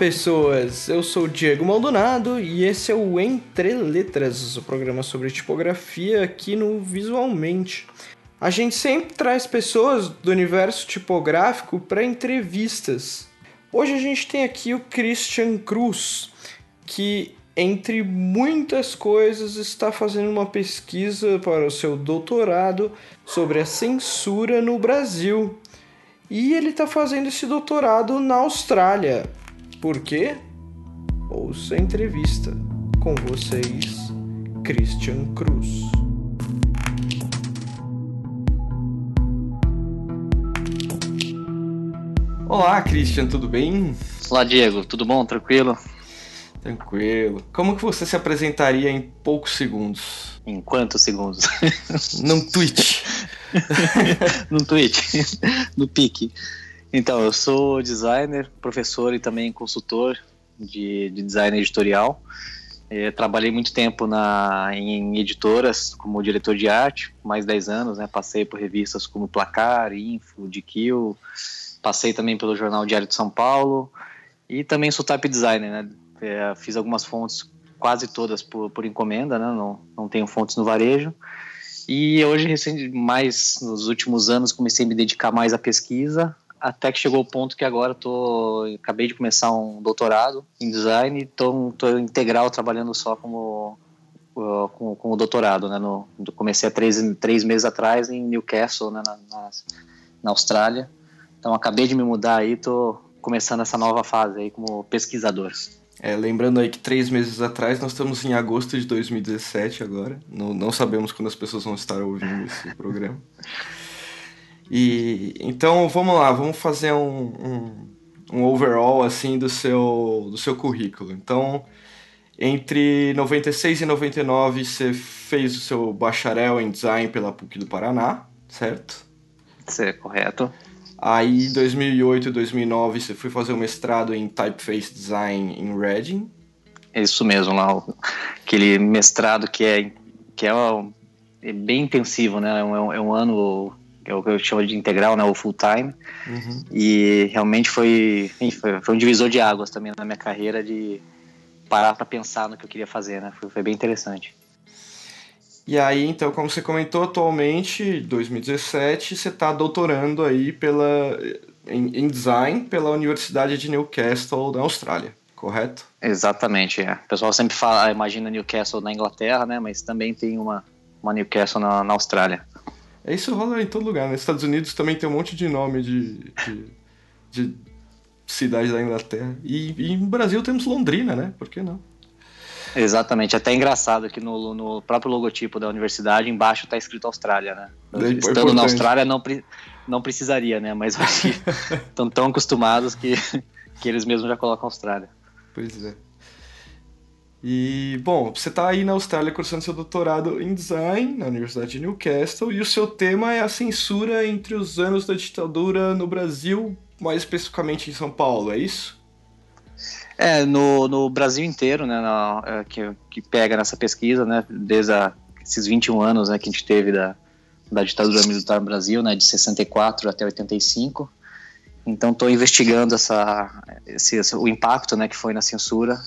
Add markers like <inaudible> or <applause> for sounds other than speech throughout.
pessoas! Eu sou o Diego Maldonado e esse é o Entre Letras, o programa sobre tipografia aqui no Visualmente. A gente sempre traz pessoas do universo tipográfico para entrevistas. Hoje a gente tem aqui o Christian Cruz, que entre muitas coisas está fazendo uma pesquisa para o seu doutorado sobre a censura no Brasil. E ele está fazendo esse doutorado na Austrália. Por quê? Ouça a entrevista com vocês, Christian Cruz. Olá, Christian, tudo bem? Olá, Diego, tudo bom? Tranquilo? Tranquilo. Como que você se apresentaria em poucos segundos? Em quantos segundos? Num tweet. <laughs> Num tweet. <laughs> no pique. Então, eu sou designer, professor e também consultor de, de design editorial. É, trabalhei muito tempo na, em editoras como diretor de arte, mais 10 anos, né? Passei por revistas como Placar, Info, DQ, passei também pelo jornal Diário de São Paulo e também sou type designer, né? É, fiz algumas fontes, quase todas por, por encomenda, né? Não, não tenho fontes no varejo. E hoje, mais nos últimos anos, comecei a me dedicar mais à pesquisa, até que chegou o ponto que agora tô acabei de começar um doutorado em design e tô, tô integral trabalhando só como uh, com, com o doutorado, né? No, comecei há três, três meses atrás em Newcastle, né? Na, na, na Austrália. Então acabei de me mudar aí, tô começando essa nova fase aí como pesquisador. É, lembrando aí que três meses atrás nós estamos em agosto de 2017 agora. Não, não sabemos quando as pessoas vão estar ouvindo esse programa. <laughs> E então vamos lá, vamos fazer um, um, um, overall assim do seu do seu currículo. Então, entre 96 e 99 você fez o seu bacharel em design pela PUC do Paraná, certo? Isso é correto. Aí, em 2008 e 2009, você foi fazer o um mestrado em Typeface Design em Reading. Isso mesmo, lá, aquele mestrado que é, que é, é bem intensivo, né? É um, é um ano que é o que eu chamo de integral, né, o full time. Uhum. E realmente foi, foi, foi, um divisor de águas também na minha carreira de parar para pensar no que eu queria fazer, né? Foi, foi, bem interessante. E aí, então, como você comentou, atualmente, 2017, você está doutorando aí pela, em, em, design pela Universidade de Newcastle, na Austrália, correto? Exatamente, é. O pessoal sempre fala, imagina Newcastle na Inglaterra, né? Mas também tem uma, uma Newcastle na, na Austrália. É isso rola em todo lugar. Nos né? Estados Unidos também tem um monte de nome de, de, de cidade da Inglaterra. E, e no Brasil temos Londrina, né? Por que não? Exatamente, até engraçado que no, no próprio logotipo da universidade embaixo está escrito Austrália, né? É Estando na Austrália não, não precisaria, né? Mas que <laughs> estão tão acostumados que, que eles mesmos já colocam Austrália. Pois é. E, bom, você está aí na Austrália cursando seu doutorado em design na Universidade de Newcastle e o seu tema é a censura entre os anos da ditadura no Brasil, mais especificamente em São Paulo, é isso? É, no, no Brasil inteiro, né, na, é, que, que pega nessa pesquisa, né, desde a, esses 21 anos né, que a gente teve da, da ditadura militar no Brasil, né, de 64 até 85. Então, estou investigando essa, esse, esse, o impacto né, que foi na censura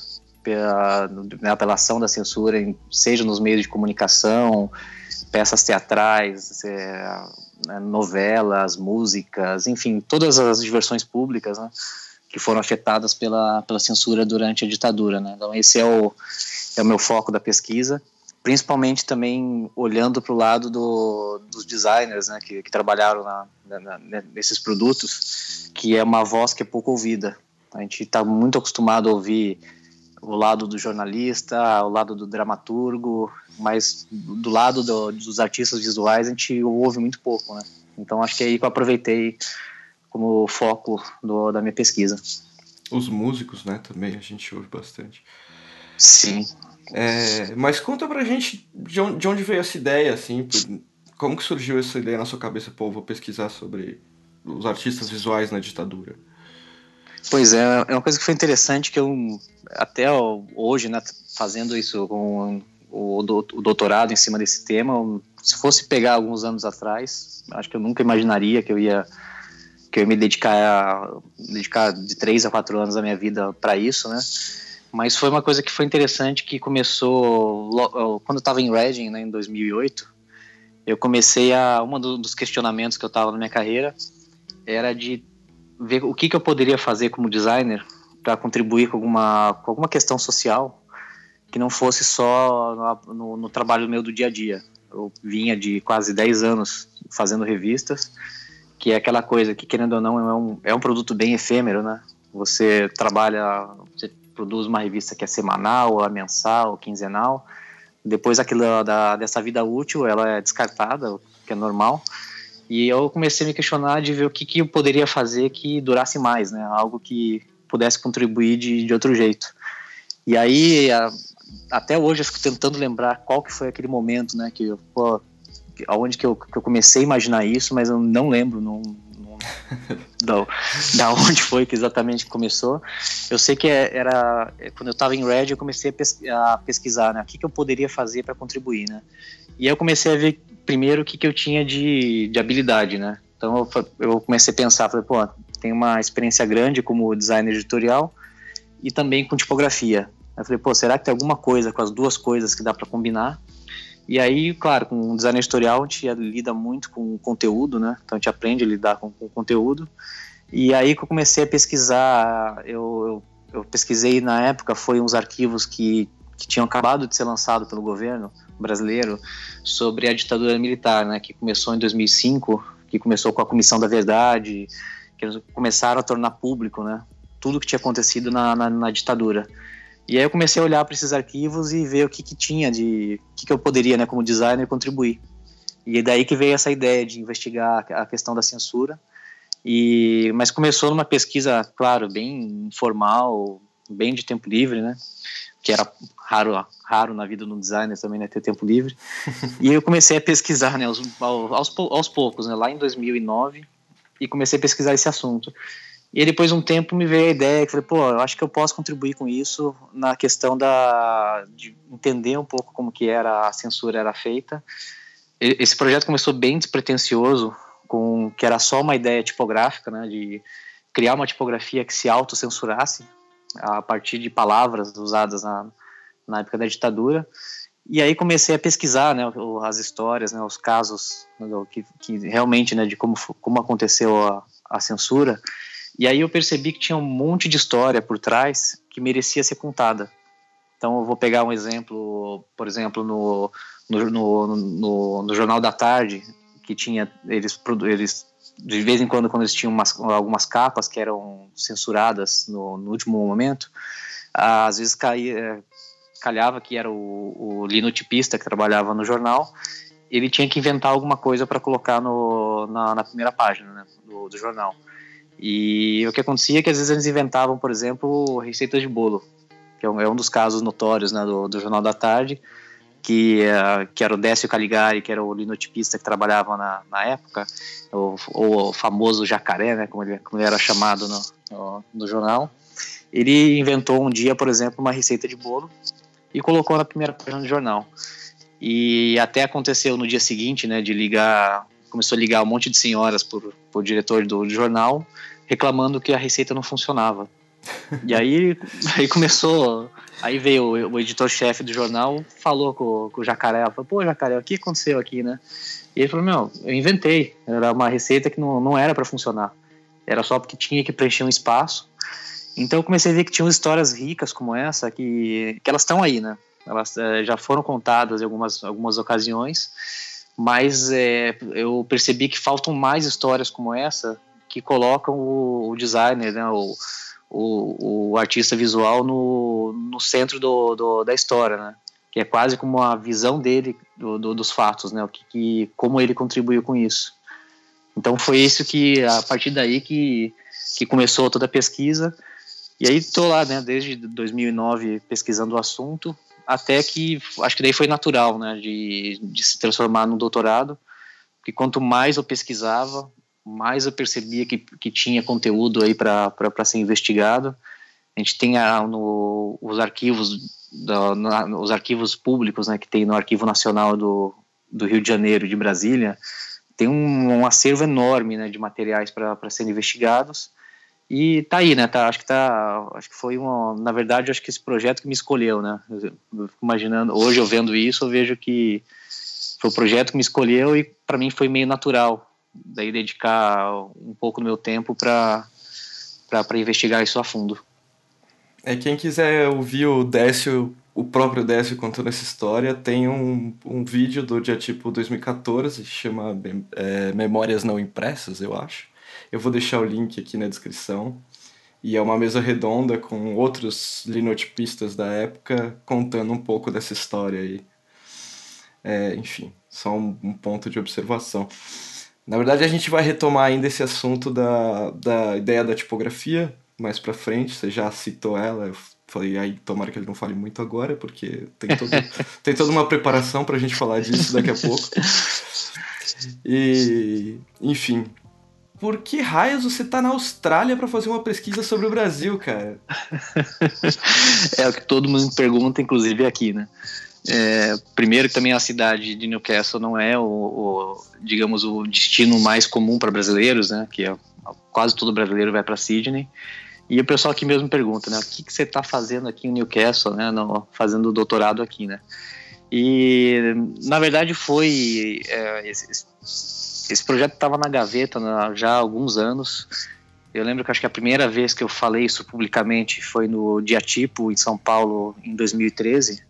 pela, né, pela ação da censura, seja nos meios de comunicação, peças teatrais, é, né, novelas, músicas, enfim, todas as diversões públicas, né, que foram afetadas pela, pela censura durante a ditadura. Né? Então, esse é o, é o meu foco da pesquisa, principalmente também olhando para o lado do, dos designers né, que, que trabalharam na, na, nesses produtos, que é uma voz que é pouco ouvida. A gente está muito acostumado a ouvir o lado do jornalista, o lado do dramaturgo, mas do lado do, dos artistas visuais a gente ouve muito pouco, né? Então acho que é aí que eu aproveitei como foco do, da minha pesquisa. Os músicos, né, também a gente ouve bastante. Sim. É, mas conta pra gente de onde, de onde veio essa ideia, assim, como que surgiu essa ideia na sua cabeça, pô, vou pesquisar sobre os artistas visuais na ditadura? Pois é, é uma coisa que foi interessante que eu até hoje, né, fazendo isso com o, doutorado em cima desse tema, se fosse pegar alguns anos atrás, acho que eu nunca imaginaria que eu ia que eu ia me dedicar, dedicar de três a quatro anos da minha vida para isso, né? Mas foi uma coisa que foi interessante que começou quando eu estava em Reading, né, em 2008. Eu comecei a um dos questionamentos que eu estava na minha carreira era de ver o que, que eu poderia fazer como designer para contribuir com alguma, com alguma questão social que não fosse só no, no, no, trabalho meu do dia a dia. Eu vinha de quase 10 anos fazendo revistas, que é aquela coisa que, querendo ou não, é um, é um produto bem efêmero, né? Você trabalha, você produz uma revista que é semanal, ou mensal, quinzenal, depois aquilo da, dessa vida útil, ela é descartada, o que é normal, e eu comecei a me questionar de ver o que, que eu poderia fazer que durasse mais, né? Algo que pudesse contribuir de, de outro jeito. E aí, a, até hoje, eu fico tentando lembrar qual que foi aquele momento, né? Que, pô, aonde que eu, que eu comecei a imaginar isso, mas eu não lembro, não, não <laughs> da, da onde foi que exatamente começou. Eu sei que é, era quando eu estava em Red, eu comecei a, pes, a pesquisar, né? O que, que eu poderia fazer para contribuir, né? E aí eu comecei a ver primeiro o que, que eu tinha de, de habilidade, né? Então eu, eu comecei a pensar, falei, pô, tem uma experiência grande como designer editorial e também com tipografia. Eu falei, pô, será que tem alguma coisa com as duas coisas que dá para combinar? E aí, claro, com o design editorial a gente lida muito com o conteúdo, né? Então a gente aprende a lidar com, o conteúdo. E aí que eu comecei a pesquisar, eu, eu, eu pesquisei na época, foi uns arquivos que, que tinham acabado de ser lançados pelo governo brasileiro sobre a ditadura militar, né? Que começou em 2005, que começou com a Comissão da Verdade, que eles começaram a tornar público, né? Tudo que tinha acontecido na, na, na ditadura. E aí eu comecei a olhar para esses arquivos e ver o que, que tinha de o que, que eu poderia, né, como designer, contribuir. E é daí que veio essa ideia de investigar a questão da censura. E mas começou numa pesquisa, claro, bem informal, bem de tempo livre, né? Que era raro, raro na vida do designer também, né, ter tempo livre. e eu comecei a pesquisar, né, aos, aos, aos poucos, né, lá em 2009, e comecei a pesquisar esse assunto. E depois de um tempo me veio a ideia que falei, pô, eu acho que eu posso contribuir com isso na questão da de entender um pouco como que era a censura era feita. Esse projeto começou bem despretensioso, com que era só uma ideia tipográfica, né, de criar uma tipografia que se autocensurasse a partir de palavras usadas na, na época da ditadura. E aí comecei a pesquisar, né, as histórias, né, os casos né, que, que realmente, né, de como como aconteceu a, a censura. E aí eu percebi que tinha um monte de história por trás que merecia ser contada. Então eu vou pegar um exemplo, por exemplo, no, no, no, no, no Jornal da Tarde, que tinha, eles, eles de vez em quando, quando eles umas, algumas capas que eram censuradas no, no último momento, às vezes caía, calhava que era o, o que trabalhava no jornal, ele tinha que inventar alguma coisa para colocar no, na, na, primeira página né, do, do jornal. E o que acontecia é que às vezes eles inventavam, por exemplo, receitas de bolo, que é um, é um dos casos notórios né, do, do, Jornal da Tarde, que, uh, que era o Décio Caligari, que era o linotipista que trabalhava na, na época, o, o, famoso jacaré, né, como, ele, como ele era chamado no, no, no jornal. Ele inventou um dia, por exemplo, uma receita de bolo e colocou na primeira página do jornal. E até aconteceu no dia seguinte, né, de ligar, começou a ligar um monte de senhoras por, por diretor do, jornal, reclamando que a receita não funcionava. E aí, aí começou. Aí veio o, editor-chefe do jornal, falou com, com o Jacaré, falou, pô, Jacaré, o que aconteceu aqui, né? E ele falou, meu, eu inventei, era uma receita que não, não era para funcionar, era só porque tinha que preencher um espaço. Então eu comecei a ver que tinha histórias ricas como essa, que, que elas estão aí, né? Elas é, já foram contadas em algumas, algumas ocasiões, mas é, eu percebi que faltam mais histórias como essa que colocam o, o designer, né, o, o, o, artista visual no, no centro do, do, da história, né? Que é quase como a visão dele do, do, dos fatos, né? O que, que, como ele contribuiu com isso. Então foi isso que a partir daí que, que começou toda a pesquisa. E aí estou lá, né? Desde 2009 pesquisando o assunto até que acho que daí foi natural, né? De, de se transformar no doutorado. Porque quanto mais eu pesquisava, mais eu percebia que, que tinha conteúdo aí para ser investigado. A gente tem a, no, os arquivos da, no, os arquivos públicos, né, que tem no Arquivo Nacional do, do Rio de Janeiro, de Brasília, tem um, um acervo enorme né, de materiais para serem investigados. E tá aí, né? Tá, acho que tá. Acho que foi uma. Na verdade, acho que esse projeto que me escolheu, né? Eu fico imaginando, hoje eu vendo isso, eu vejo que foi o projeto que me escolheu e para mim foi meio natural. Daí dedicar um pouco do meu tempo para investigar isso a fundo. É, quem quiser ouvir o Décio, o próprio Décio contando essa história, tem um, um vídeo do dia tipo 2014, chama é, Memórias Não Impressas, eu acho. Eu vou deixar o link aqui na descrição. E é uma mesa redonda com outros linotipistas da época contando um pouco dessa história aí. É, enfim, só um, um ponto de observação. Na verdade, a gente vai retomar ainda esse assunto da, da ideia da tipografia mais pra frente. Você já citou ela, eu falei, aí tomara que ele não fale muito agora, porque tem, todo, <laughs> tem toda uma preparação pra gente falar disso daqui a pouco. E, enfim, por que raios você tá na Austrália para fazer uma pesquisa sobre o Brasil, cara? <laughs> é o que todo mundo pergunta, inclusive aqui, né? É, primeiro que também a cidade de Newcastle não é o, o digamos o destino mais comum para brasileiros, né? Que é, quase todo brasileiro vai para Sydney. E o pessoal aqui mesmo pergunta, né? O que, que você está fazendo aqui em Newcastle, né? No, fazendo doutorado aqui, né? E na verdade foi é, esse, esse projeto estava na gaveta já há alguns anos. Eu lembro que acho que a primeira vez que eu falei isso publicamente foi no Diatipo, em São Paulo, em 2013,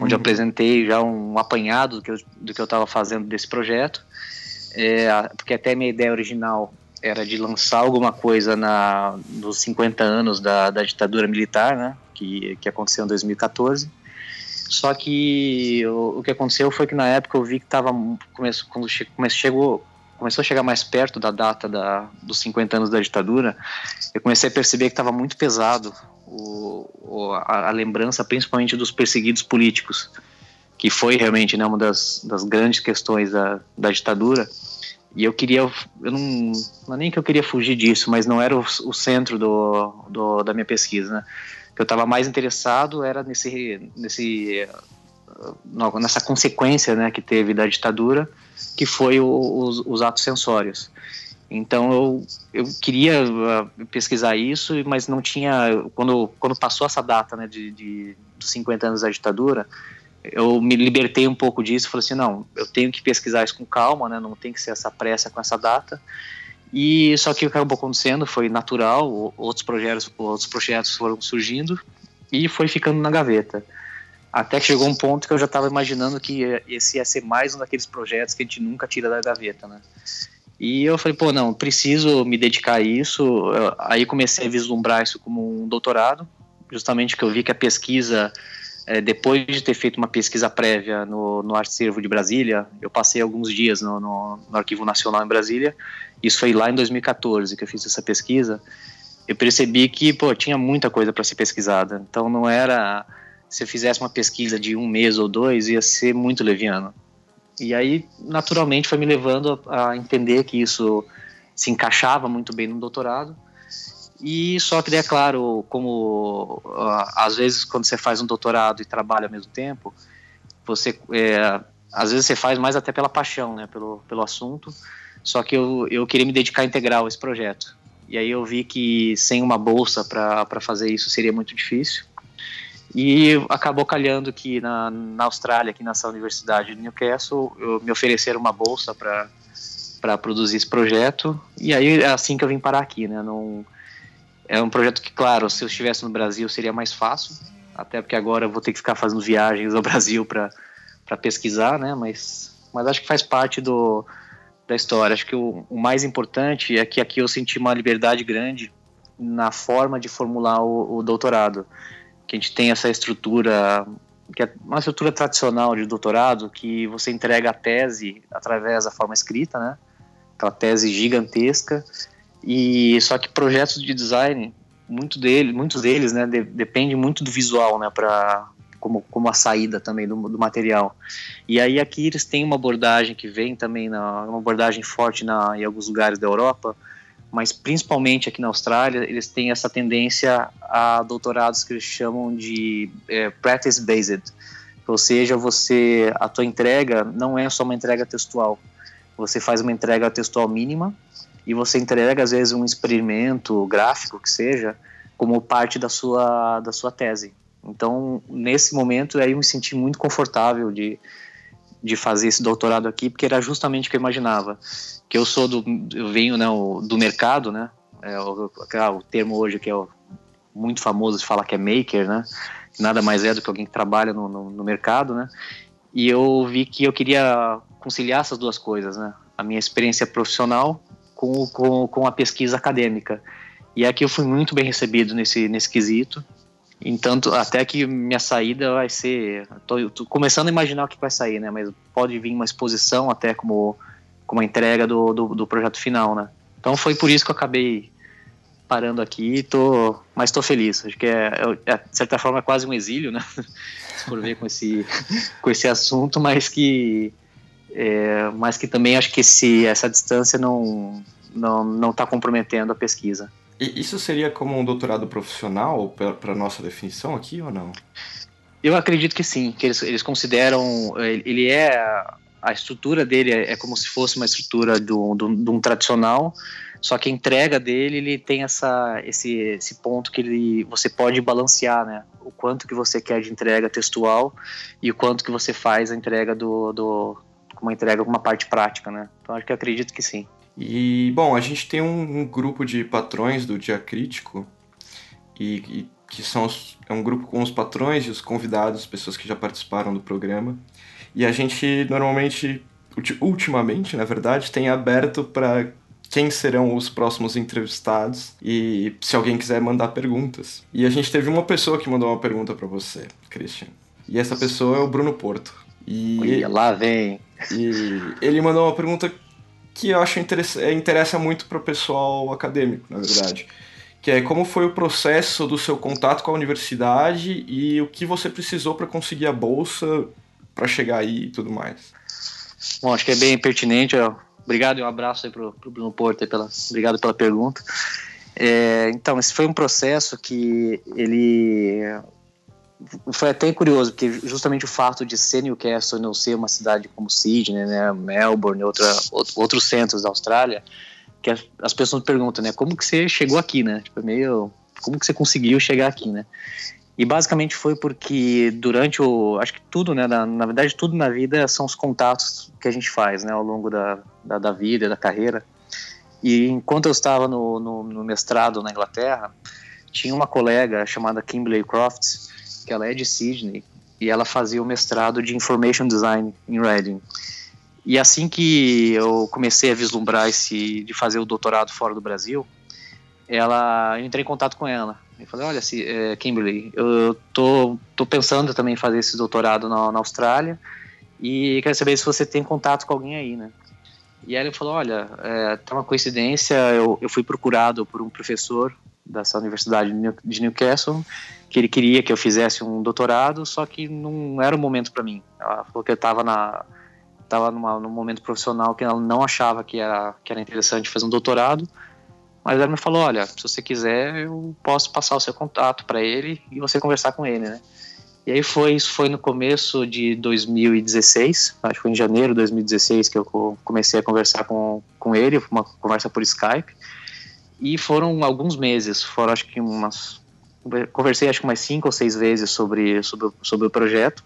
onde uhum. eu apresentei já um apanhado do que eu, do que eu estava fazendo desse projeto. É, porque até minha ideia original era de lançar alguma coisa na, nos 50 anos da, da ditadura militar, né, que, que aconteceu em 2014. Só que o, o, que aconteceu foi que na época eu vi que estava começou quando che, chegou começou a chegar mais perto da data da, dos 50 anos da ditadura, eu comecei a perceber que estava muito pesado o, o, a, a, lembrança, principalmente dos perseguidos políticos, que foi realmente né, uma das, das grandes questões da, da ditadura. E eu queria, eu não, não é nem que eu queria fugir disso, mas não era o, o centro do, do, da minha pesquisa, né? que eu estava mais interessado era nesse, nesse nessa consequência né, que teve da ditadura, que foi o, os, os, atos censórios. Então eu, eu queria uh, pesquisar isso, mas não tinha. Quando, quando passou essa data né, de, de, dos 50 anos da ditadura, eu me libertei um pouco disso falei assim: não, eu tenho que pesquisar isso com calma, né, não tem que ser essa pressa com essa data. E só que o que acabou acontecendo foi natural, outros projetos, outros projetos foram surgindo e foi ficando na gaveta. Até que chegou um ponto que eu já estava imaginando que esse ia ser mais um daqueles projetos que a gente nunca tira da gaveta, né? E eu falei, pô, não, preciso me dedicar a isso. Aí comecei a vislumbrar isso como um doutorado, justamente que eu vi que a pesquisa, é, depois de ter feito uma pesquisa prévia no, no Arquivo de Brasília, eu passei alguns dias no, no, no Arquivo Nacional em Brasília, isso foi lá em 2014 que eu fiz essa pesquisa, eu percebi que, pô, tinha muita coisa para ser pesquisada. Então não era se eu fizesse uma pesquisa de um mês ou dois, ia ser muito leviano. E aí, naturalmente, foi me levando a, a entender que isso se encaixava muito bem no doutorado. E só que, é claro, como às vezes quando você faz um doutorado e trabalha ao mesmo tempo, você é, às vezes você faz mais até pela paixão, né, pelo, pelo assunto. Só que eu, eu queria me dedicar integral a esse projeto. E aí eu vi que sem uma bolsa para fazer isso seria muito difícil. E acabou calhando que na, na Austrália, aqui nessa universidade de Newcastle, eu, me ofereceram uma bolsa para produzir esse projeto. E aí é assim que eu vim parar aqui, né? Não, é um projeto que, claro, se eu estivesse no Brasil seria mais fácil, até porque agora eu vou ter que ficar fazendo viagens ao <laughs> Brasil para pesquisar, né? Mas, mas acho que faz parte do, da história. Acho que o, o, mais importante é que aqui eu senti uma liberdade grande na forma de formular o, o doutorado. Que a gente tem essa estrutura, que é uma estrutura tradicional de doutorado, que você entrega a tese através da forma escrita, né? Aquela tese gigantesca. E só que projetos de design, muito dele, muitos deles, né, de, depende muito do visual, né, para como, como a saída também do, do, material. E aí aqui eles têm uma abordagem que vem também, na, uma abordagem forte na, em alguns lugares da Europa, mas principalmente aqui na Austrália, eles têm essa tendência a doutorados que eles chamam de é, practice-based, ou seja, você a tua entrega não é só uma entrega textual, Você faz uma entrega textual mínima e você entrega às vezes um experimento gráfico que seja como parte da sua da sua tese. Então, nesse momento aí eu me senti muito confortável de de fazer esse doutorado aqui, porque era justamente o que eu imaginava. Que eu sou do eu venho né, do mercado, né? É, o, o termo hoje que é o, muito famoso de falar que é maker, né? Nada mais é do que alguém que trabalha no, no, no mercado, né? E eu vi que eu queria conciliar essas duas coisas, né? A minha experiência profissional com, com, com a pesquisa acadêmica. E aqui eu fui muito bem recebido nesse, nesse quesito. Entanto, até que minha saída vai ser. Tô, tô, começando a imaginar o que vai sair, né? Mas pode vir uma exposição até como, como a entrega do, do, do projeto final, né? Então foi por isso que eu acabei parando aqui, tô, mas estou feliz. Acho que é, é, de certa forma é quase um exílio, né? <laughs> Se for ver com esse, com esse assunto, mas que, é, mas que também acho que esse, essa distância não não não está comprometendo a pesquisa. Isso seria como um doutorado profissional para nossa definição aqui ou não? Eu acredito que sim, que eles, eles consideram ele é a estrutura dele é, é como se fosse uma estrutura de um, tradicional, só que a entrega dele ele tem essa esse, esse ponto que ele você pode balancear, né? O quanto que você quer de entrega textual e o quanto que você faz a entrega do, do uma entrega uma parte prática, né? Então acho que acredito que sim. E, bom, a gente tem um, um grupo de patrões do Dia Crítico, e, e que são os, é um grupo com os patrões e os convidados, pessoas que já participaram do programa. E a gente normalmente, ultimamente, na verdade, tem aberto para quem serão os próximos entrevistados e se alguém quiser mandar perguntas. E a gente teve uma pessoa que mandou uma pergunta para você, Christian. E essa pessoa é o Bruno Porto. E Olha, lá vem. E ele mandou uma pergunta que eu acho interessa, é, interessa muito para o pessoal acadêmico, na verdade. Que é como foi o processo do seu contato com a universidade e o que você precisou para conseguir a bolsa para chegar aí e tudo mais. Bom, acho que é bem pertinente. Obrigado e um abraço aí pro, pro Bruno Porto. Pela, obrigado pela pergunta. É, então, esse foi um processo que ele foi até curioso, porque justamente o fato de ser Newcastle e não ser uma cidade como Sydney, né, Melbourne, outra, outros centros da Austrália, que as, as pessoas perguntam, né, como que você chegou aqui, né? Tipo, é meio, como que você conseguiu chegar aqui, né? E basicamente foi porque durante o, acho que tudo, né, na, na verdade tudo na vida são os contatos que a gente faz, né, ao longo da, da, da vida, da carreira. E enquanto eu estava no, no, no mestrado na Inglaterra, tinha uma colega chamada Kimberly Crofts, que ela é de Sydney, e ela fazia o mestrado de Information Design em Reading. E assim que eu comecei a vislumbrar esse de fazer o doutorado fora do Brasil, ela eu entrei em contato com ela. Eu falei, olha, se, é, Kimberly, eu tô, tô pensando também em fazer esse doutorado na, na Austrália e quero saber se você tem contato com alguém aí, né? E ela falou, olha, é, tá uma coincidência, eu, eu fui procurado por um professor dessa universidade de Newcastle que ele queria que eu fizesse um doutorado, só que não era o momento para mim. Ela falou que eu estava na estava num momento profissional que ela não achava que era que era interessante fazer um doutorado, mas ela me falou, olha, se você quiser, eu posso passar o seu contato para ele e você conversar com ele, né? E aí foi isso foi no começo de 2016, acho que foi em janeiro de 2016 que eu comecei a conversar com, com ele, uma conversa por Skype. E foram alguns meses, foram acho que umas conversei acho que umas cinco ou seis vezes sobre, sobre, sobre o projeto.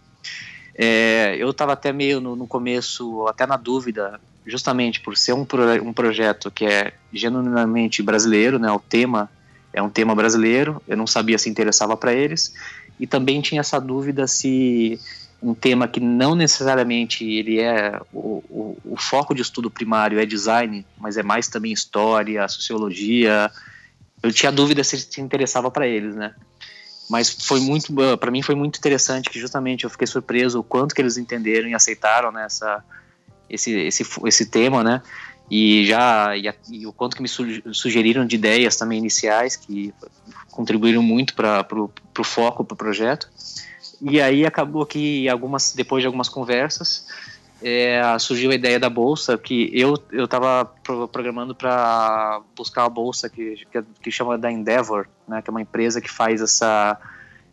É, eu estava até meio no, no, começo, até na dúvida, justamente por ser um, pro, um projeto que é genuinamente brasileiro, né? O tema é um tema brasileiro, eu não sabia se interessava para eles, e também tinha essa dúvida se um tema que não necessariamente ele é o, o, o foco de estudo primário é design, mas é mais também história, sociologia, eu tinha dúvida se se interessava para eles, né? Mas foi muito, para mim foi muito interessante que justamente eu fiquei surpreso o quanto que eles entenderam e aceitaram nessa né, esse, esse, esse tema, né? E já e, e o quanto que me sugeriram de ideias também iniciais que contribuíram muito para o foco para o projeto. E aí acabou que algumas depois de algumas conversas é, surgiu a ideia da bolsa que eu eu estava programando para buscar a bolsa que, que, que chama da Endeavor, né, que é uma empresa que faz essa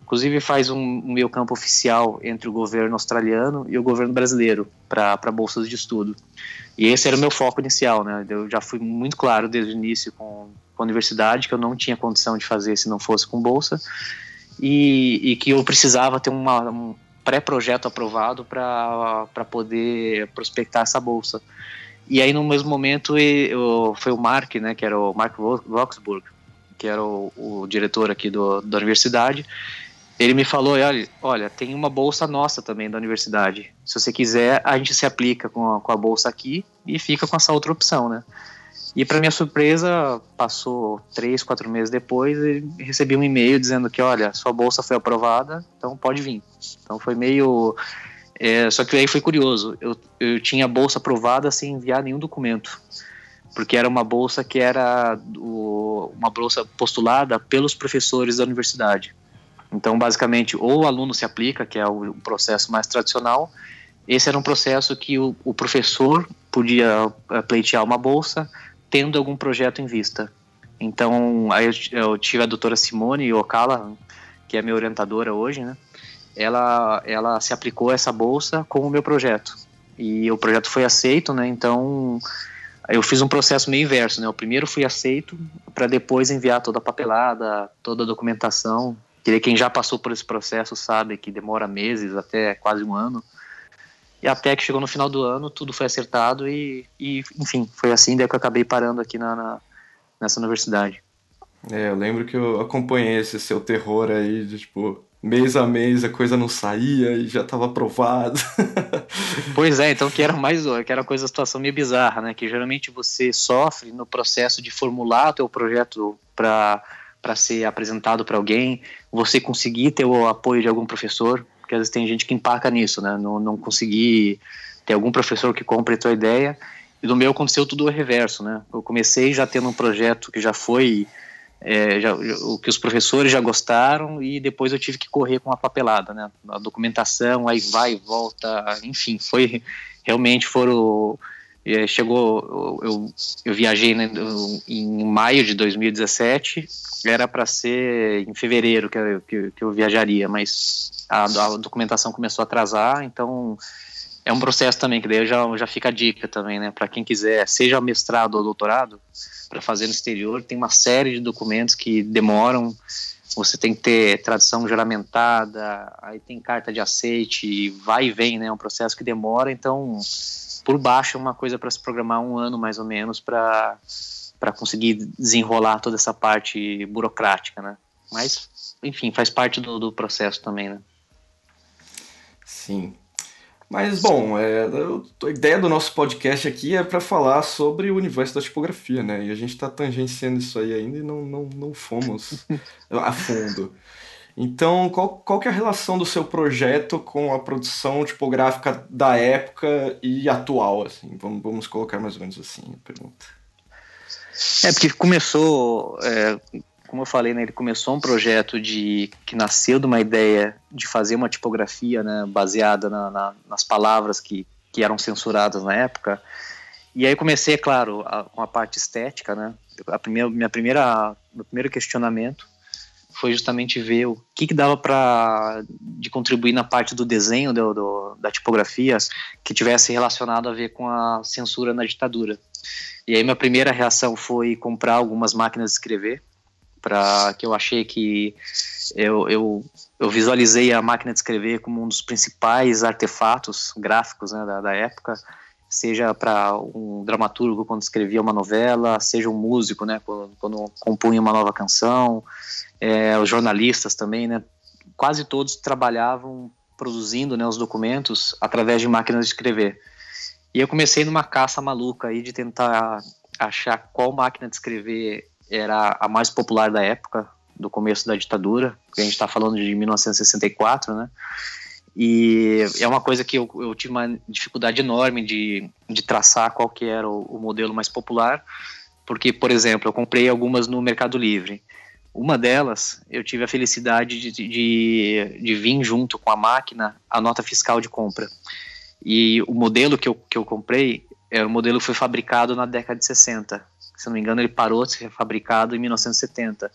inclusive faz um, um meio campo oficial entre o governo australiano e o governo brasileiro para bolsas de estudo. E esse era o meu foco inicial, né? Eu já fui muito claro desde o início com, com a universidade que eu não tinha condição de fazer se não fosse com bolsa e, e que eu precisava ter uma, um pré-projeto aprovado para poder prospectar essa bolsa. E aí no mesmo momento eu, foi o Mark, né, que era o Mark Roxburgh, que era o, o diretor aqui do, da universidade, ele me falou, olha, olha, tem uma bolsa nossa também da universidade. Se você quiser, a gente se aplica com a, com a bolsa aqui e fica com essa outra opção, né? E para minha surpresa, passou três, quatro meses depois, e recebi um e-mail dizendo que, olha, sua bolsa foi aprovada, então pode vir. Então foi meio, é, só que aí foi curioso. Eu, eu tinha a bolsa aprovada sem enviar nenhum documento, porque era uma bolsa que era o, uma bolsa postulada pelos professores da universidade. Então, basicamente, ou o aluno se aplica, que é o processo mais tradicional. Esse era um processo que o, o professor podia eh, pleitear uma bolsa, tendo algum projeto em vista. Então, aí eu, eu tive a doutora Simone Okala, que é minha orientadora hoje, né? Ela, ela se aplicou essa bolsa com o meu projeto. E o projeto foi aceito, né? Então, eu fiz um processo meio inverso, né? O primeiro fui aceito para depois enviar toda a papelada, toda a documentação que quem já passou por esse processo sabe que demora meses, até quase um ano. E até que chegou no final do ano, tudo foi acertado e, e enfim, foi assim daí que eu acabei parando aqui na, na, nessa universidade. É, eu lembro que eu acompanhei esse seu terror aí de tipo, mês a mês a coisa não saía e já estava aprovado. <laughs> pois é, então que era mais que era coisa situação meio bizarra, né? Que geralmente você sofre no processo de formular o teu projeto para para ser apresentado para alguém, você conseguir ter o apoio de algum professor, porque às vezes tem gente que empaca nisso, né? Não, não conseguir ter algum professor que compre a tua ideia. E no meu aconteceu tudo o reverso, né? Eu comecei já tendo um projeto que já foi é, já, o que os professores já gostaram e depois eu tive que correr com a papelada, né? A documentação, aí vai e volta, enfim, foi realmente foram chegou, eu, eu viajei né, em maio de 2017, era para ser em fevereiro que eu, que, que eu viajaria, mas a, a, documentação começou a atrasar, então é um processo também, que daí já, já fica a dica também, né, para quem quiser, seja mestrado ou doutorado, para fazer no exterior, tem uma série de documentos que demoram, você tem que ter tradução juramentada, aí tem carta de aceite, vai e vem, né, é um processo que demora, então por baixo é uma coisa para se programar um ano mais ou menos para para conseguir desenrolar toda essa parte burocrática, né? Mas, enfim, faz parte do, do processo também, né? Sim. Mas, bom, é, a ideia do nosso podcast aqui é para falar sobre o universo da tipografia, né? E a gente está tangenciando isso aí ainda e não, não, não fomos <laughs> a fundo. Então, qual, qual que é a relação do seu projeto com a produção tipográfica da época e atual? Assim? Vamos, vamos colocar mais ou menos assim a pergunta. É, porque começou, é, como eu falei, né, ele começou um projeto de que nasceu de uma ideia de fazer uma tipografia né, baseada na, na, nas palavras que, que eram censuradas na época. E aí comecei, é claro, a, com a parte estética, né? A primeira, minha primeira, meu primeiro questionamento foi justamente ver o que, que dava para de contribuir na parte do desenho do, do, da tipografia que tivesse relacionado a ver com a censura na ditadura. E aí minha primeira reação foi comprar algumas máquinas de escrever, para que eu achei que eu, eu, eu, visualizei a máquina de escrever como um dos principais artefatos gráficos né, da, da época, seja para um dramaturgo quando escrevia uma novela, seja um músico, né, quando, quando compunha uma nova canção, é, os jornalistas também, né? Quase todos trabalhavam produzindo né, os documentos através de máquinas de escrever. E eu comecei numa caça maluca aí de tentar achar qual máquina de escrever era a mais popular da época, do começo da ditadura, porque a gente está falando de 1964, né? E é uma coisa que eu, eu tive uma dificuldade enorme de, de traçar qual que era o, o modelo mais popular, porque, por exemplo, eu comprei algumas no Mercado Livre. Uma delas, eu tive a felicidade de, de, de vir junto com a máquina a nota fiscal de compra. E o modelo que eu, que eu comprei era um modelo que foi fabricado na década de 60. Se não me engano, ele parou de ser fabricado em 1970.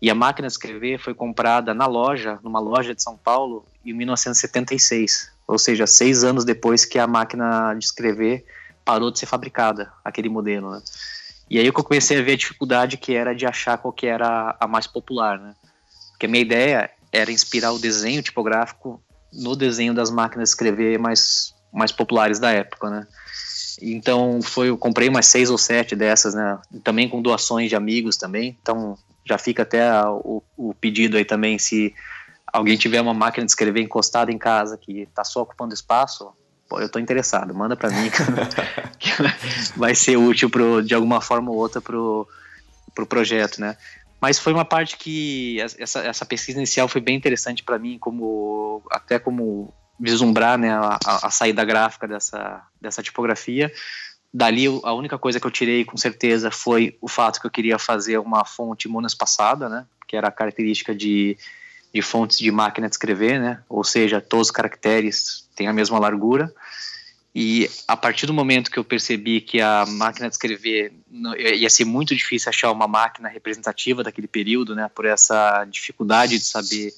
E a máquina de escrever foi comprada na loja, numa loja de São Paulo, em 1976. Ou seja, seis anos depois que a máquina de escrever parou de ser fabricada, aquele modelo, né? E aí eu comecei a ver a dificuldade que era de achar qual que era a mais popular, né? Porque a minha ideia era inspirar o desenho tipográfico no desenho das máquinas de escrever mais, mais populares da época, né? Então foi, eu comprei umas seis ou sete dessas, né? Também com doações de amigos também. Então já fica até o, o pedido aí também se alguém tiver uma máquina de escrever encostada em casa que está só ocupando espaço, pô, eu estou interessado, manda para mim <laughs> que vai ser útil pro, de alguma forma ou outra pro, pro projeto, né? Mas foi uma parte que essa, essa pesquisa inicial foi bem interessante para mim, como até como vislumbrar né, a, a, saída gráfica dessa, dessa tipografia. Dali, a única coisa que eu tirei com certeza foi o fato que eu queria fazer uma fonte monoespaçada, né, que era a característica de, de fontes de máquina de escrever, né, ou seja, todos os caracteres têm a mesma largura. E a partir do momento que eu percebi que a máquina de escrever ia ser muito difícil achar uma máquina representativa daquele período, né, por essa dificuldade de saber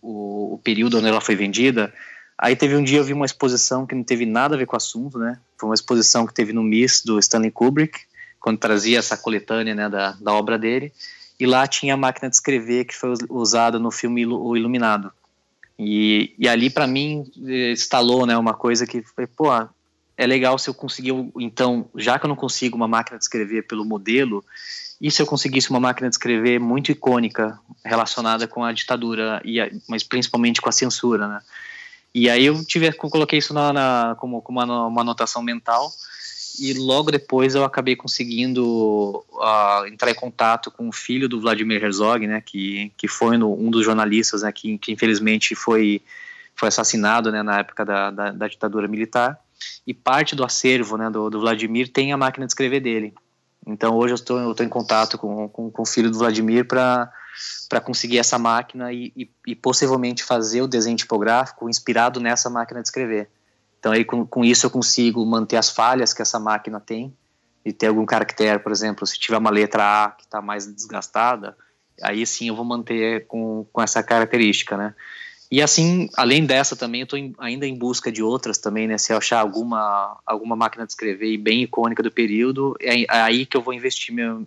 o, o, período onde ela foi vendida. Aí teve um dia eu vi uma exposição que não teve nada a ver com o assunto, né? Foi uma exposição que teve no MIS do Stanley Kubrick, quando trazia essa coletânea né, da, da obra dele. E lá tinha a máquina de escrever que foi usada no filme O Iluminado. E, e ali, para mim, instalou né, uma coisa que foi, pô, é legal se eu conseguir, então, já que eu não consigo uma máquina de escrever pelo modelo, e se eu conseguisse uma máquina de escrever muito icônica relacionada com a ditadura, e a, mas principalmente com a censura, né? E aí eu tive, coloquei isso na, na como, como uma, uma anotação mental, e logo depois eu acabei conseguindo uh, entrar em contato com o filho do Vladimir Herzog, né, que, que foi no, um dos jornalistas, né, que, que infelizmente foi, foi assassinado, né, na época da, da, da ditadura militar, e parte do acervo, né, do, do, Vladimir tem a máquina de escrever dele. Então hoje eu estou, eu estou em contato com, com, com o filho do Vladimir para para conseguir essa máquina e, e, e possivelmente fazer o desenho tipográfico inspirado nessa máquina de escrever. Então aí com, com isso eu consigo manter as falhas que essa máquina tem e ter algum caractere, por exemplo, se tiver uma letra A que está mais desgastada, aí sim eu vou manter com, com essa característica, né? E assim, além dessa também, eu estou ainda em busca de outras também, né? Se eu achar alguma, alguma máquina de escrever bem icônica do período, é, aí que eu vou investir meu,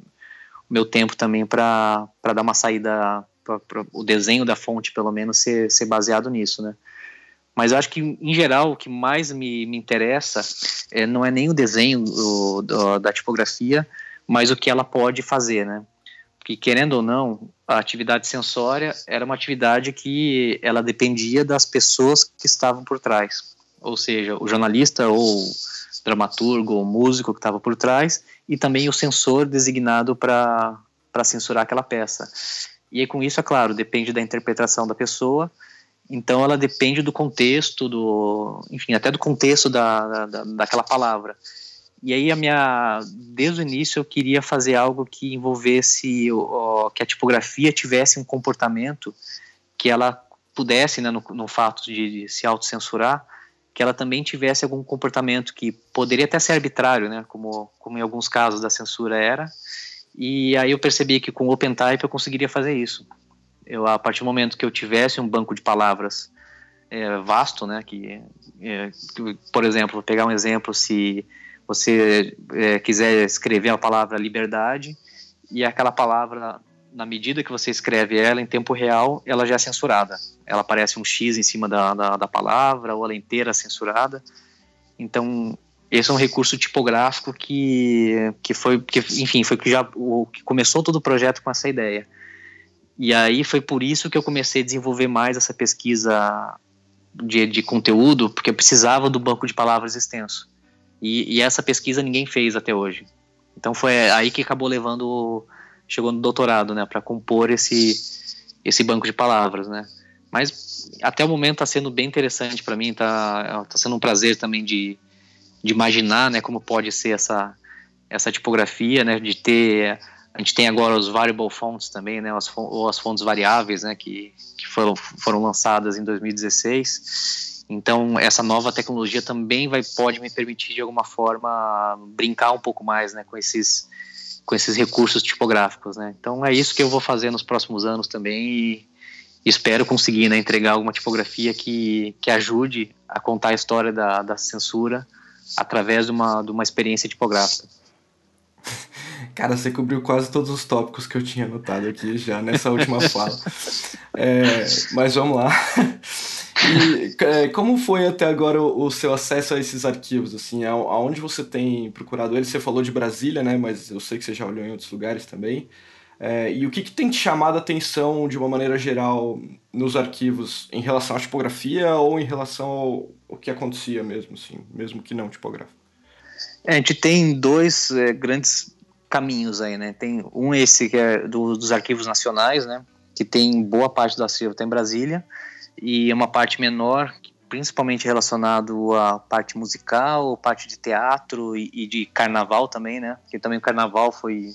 meu tempo também para dar uma saída, para o desenho da fonte, pelo menos, ser, ser baseado nisso, né? Mas eu acho que, em geral, o que mais me, me interessa é, não é nem o desenho do, do, da tipografia, mas o que ela pode fazer, né? Porque, querendo ou não, a atividade sensória era uma atividade que ela dependia das pessoas que estavam por trás. Ou seja, o jornalista ou dramaturgo ou músico que estava por trás e também o sensor designado para censurar aquela peça. E aí, com isso, é claro, depende da interpretação da pessoa então ela depende do contexto, do, enfim, até do contexto da, da, daquela palavra. E aí a minha, desde o início eu queria fazer algo que envolvesse, ó, que a tipografia tivesse um comportamento que ela pudesse, né, no, no fato de, de se autocensurar, que ela também tivesse algum comportamento que poderia até ser arbitrário, né, como, como em alguns casos da censura era. E aí eu percebi que com o OpenType eu conseguiria fazer isso. Eu, a partir do momento que eu tivesse um banco de palavras é, vasto, né, que, é, que, por exemplo, vou pegar um exemplo, se você é, quiser escrever a palavra liberdade e aquela palavra, na medida que você escreve ela em tempo real, ela já é censurada. Ela aparece um X em cima da, da, da palavra, ou ela inteira censurada. Então, esse é um recurso tipográfico que, que foi, que, enfim, foi que já o que começou todo o projeto com essa ideia. E aí foi por isso que eu comecei a desenvolver mais essa pesquisa de, de conteúdo, porque eu precisava do banco de palavras extenso. E, e, essa pesquisa ninguém fez até hoje. Então foi aí que acabou levando, chegou no doutorado, né, para compor esse, esse banco de palavras, né. Mas até o momento está sendo bem interessante para mim, está tá sendo um prazer também de, de imaginar, né, como pode ser essa, essa tipografia, né, de ter a gente tem agora os variable fonts também, né, as, ou as fontes variáveis, né, que, que foram, foram lançadas em 2016. Então, essa nova tecnologia também vai, pode me permitir, de alguma forma, brincar um pouco mais né, com, esses, com esses recursos tipográficos. Né. Então, é isso que eu vou fazer nos próximos anos também e espero conseguir né, entregar alguma tipografia que, que ajude a contar a história da, da censura através de uma, de uma experiência tipográfica. <laughs> Cara, você cobriu quase todos os tópicos que eu tinha anotado aqui já nessa última fala. <laughs> É, mas vamos lá. E é, como foi até agora o, o, seu acesso a esses arquivos? Assim, aonde você tem procurado eles? Você falou de Brasília, né? Mas eu sei que você já olhou em outros lugares também. É, e o que, que tem te chamado a atenção de uma maneira geral nos arquivos em relação à tipografia ou em relação ao, ao que acontecia mesmo, assim, mesmo que não tipográfico? É, a gente tem dois é, grandes caminhos aí, né? Tem um esse que é do, dos arquivos nacionais, né? Que tem boa parte do acervo tem em Brasília e uma parte menor, principalmente relacionado à parte musical, parte de teatro e, e de carnaval também, né? Porque também o carnaval foi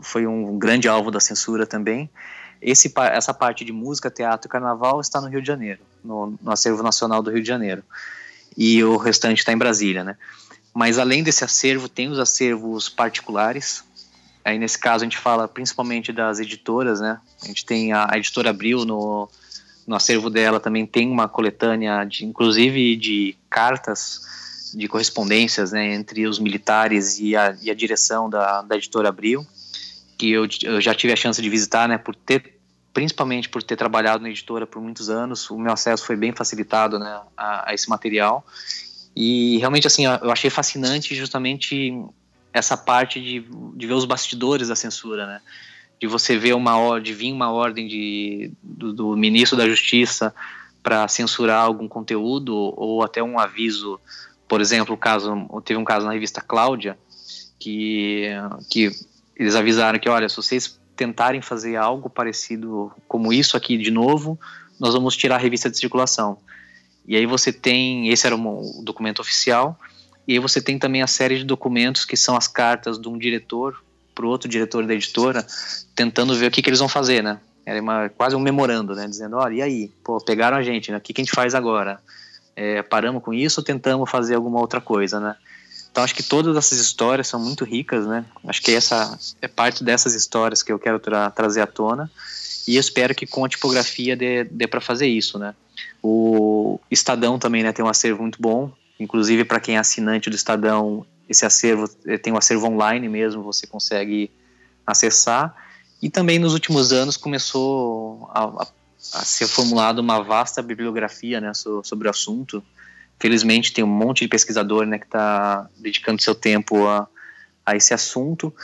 foi um grande alvo da censura também. Esse, essa parte de música, teatro e carnaval está no Rio de Janeiro, no, no acervo nacional do Rio de Janeiro. E o restante está em Brasília, né? Mas além desse acervo, tem os acervos particulares. Aí nesse caso a gente fala principalmente das editoras, né? A gente tem a, a editora Abril no, no acervo dela também tem uma coletânea, de, inclusive de cartas de correspondências né, entre os militares e a, e a direção da, da editora Abril, que eu, eu, já tive a chance de visitar, né, por ter, principalmente por ter trabalhado na editora por muitos anos, o meu acesso foi bem facilitado né, a, a esse material. E realmente, assim, eu achei fascinante justamente essa parte de, de ver os bastidores da censura, né? De você ver uma de vir uma ordem de, do, do ministro da Justiça para censurar algum conteúdo ou até um aviso, por exemplo, caso teve um caso na revista Cláudia que que eles avisaram que olha, se vocês tentarem fazer algo parecido como isso aqui de novo, nós vamos tirar a revista de circulação. E aí você tem, esse era o documento oficial, e aí você tem também a série de documentos que são as cartas de um diretor para o outro diretor da editora, tentando ver o que, que eles vão fazer, né? Era uma, quase um memorando, né? Dizendo, olha, e aí? Pô, pegaram a gente, né? O que, que a gente faz agora? É, paramos com isso ou tentamos fazer alguma outra coisa, né? Então acho que todas essas histórias são muito ricas, né? Acho que essa é parte dessas histórias que eu quero tra trazer à tona e eu espero que com a tipografia dê, dê para fazer isso, né? O Estadão também né, tem um acervo muito bom, inclusive para quem é assinante do Estadão, esse acervo eh, tem um acervo online mesmo, você consegue acessar. E também nos últimos anos começou a, a, a ser formulada uma vasta bibliografia né, sobre o assunto. Felizmente tem um monte de pesquisador né, que está dedicando seu tempo a, a esse assunto.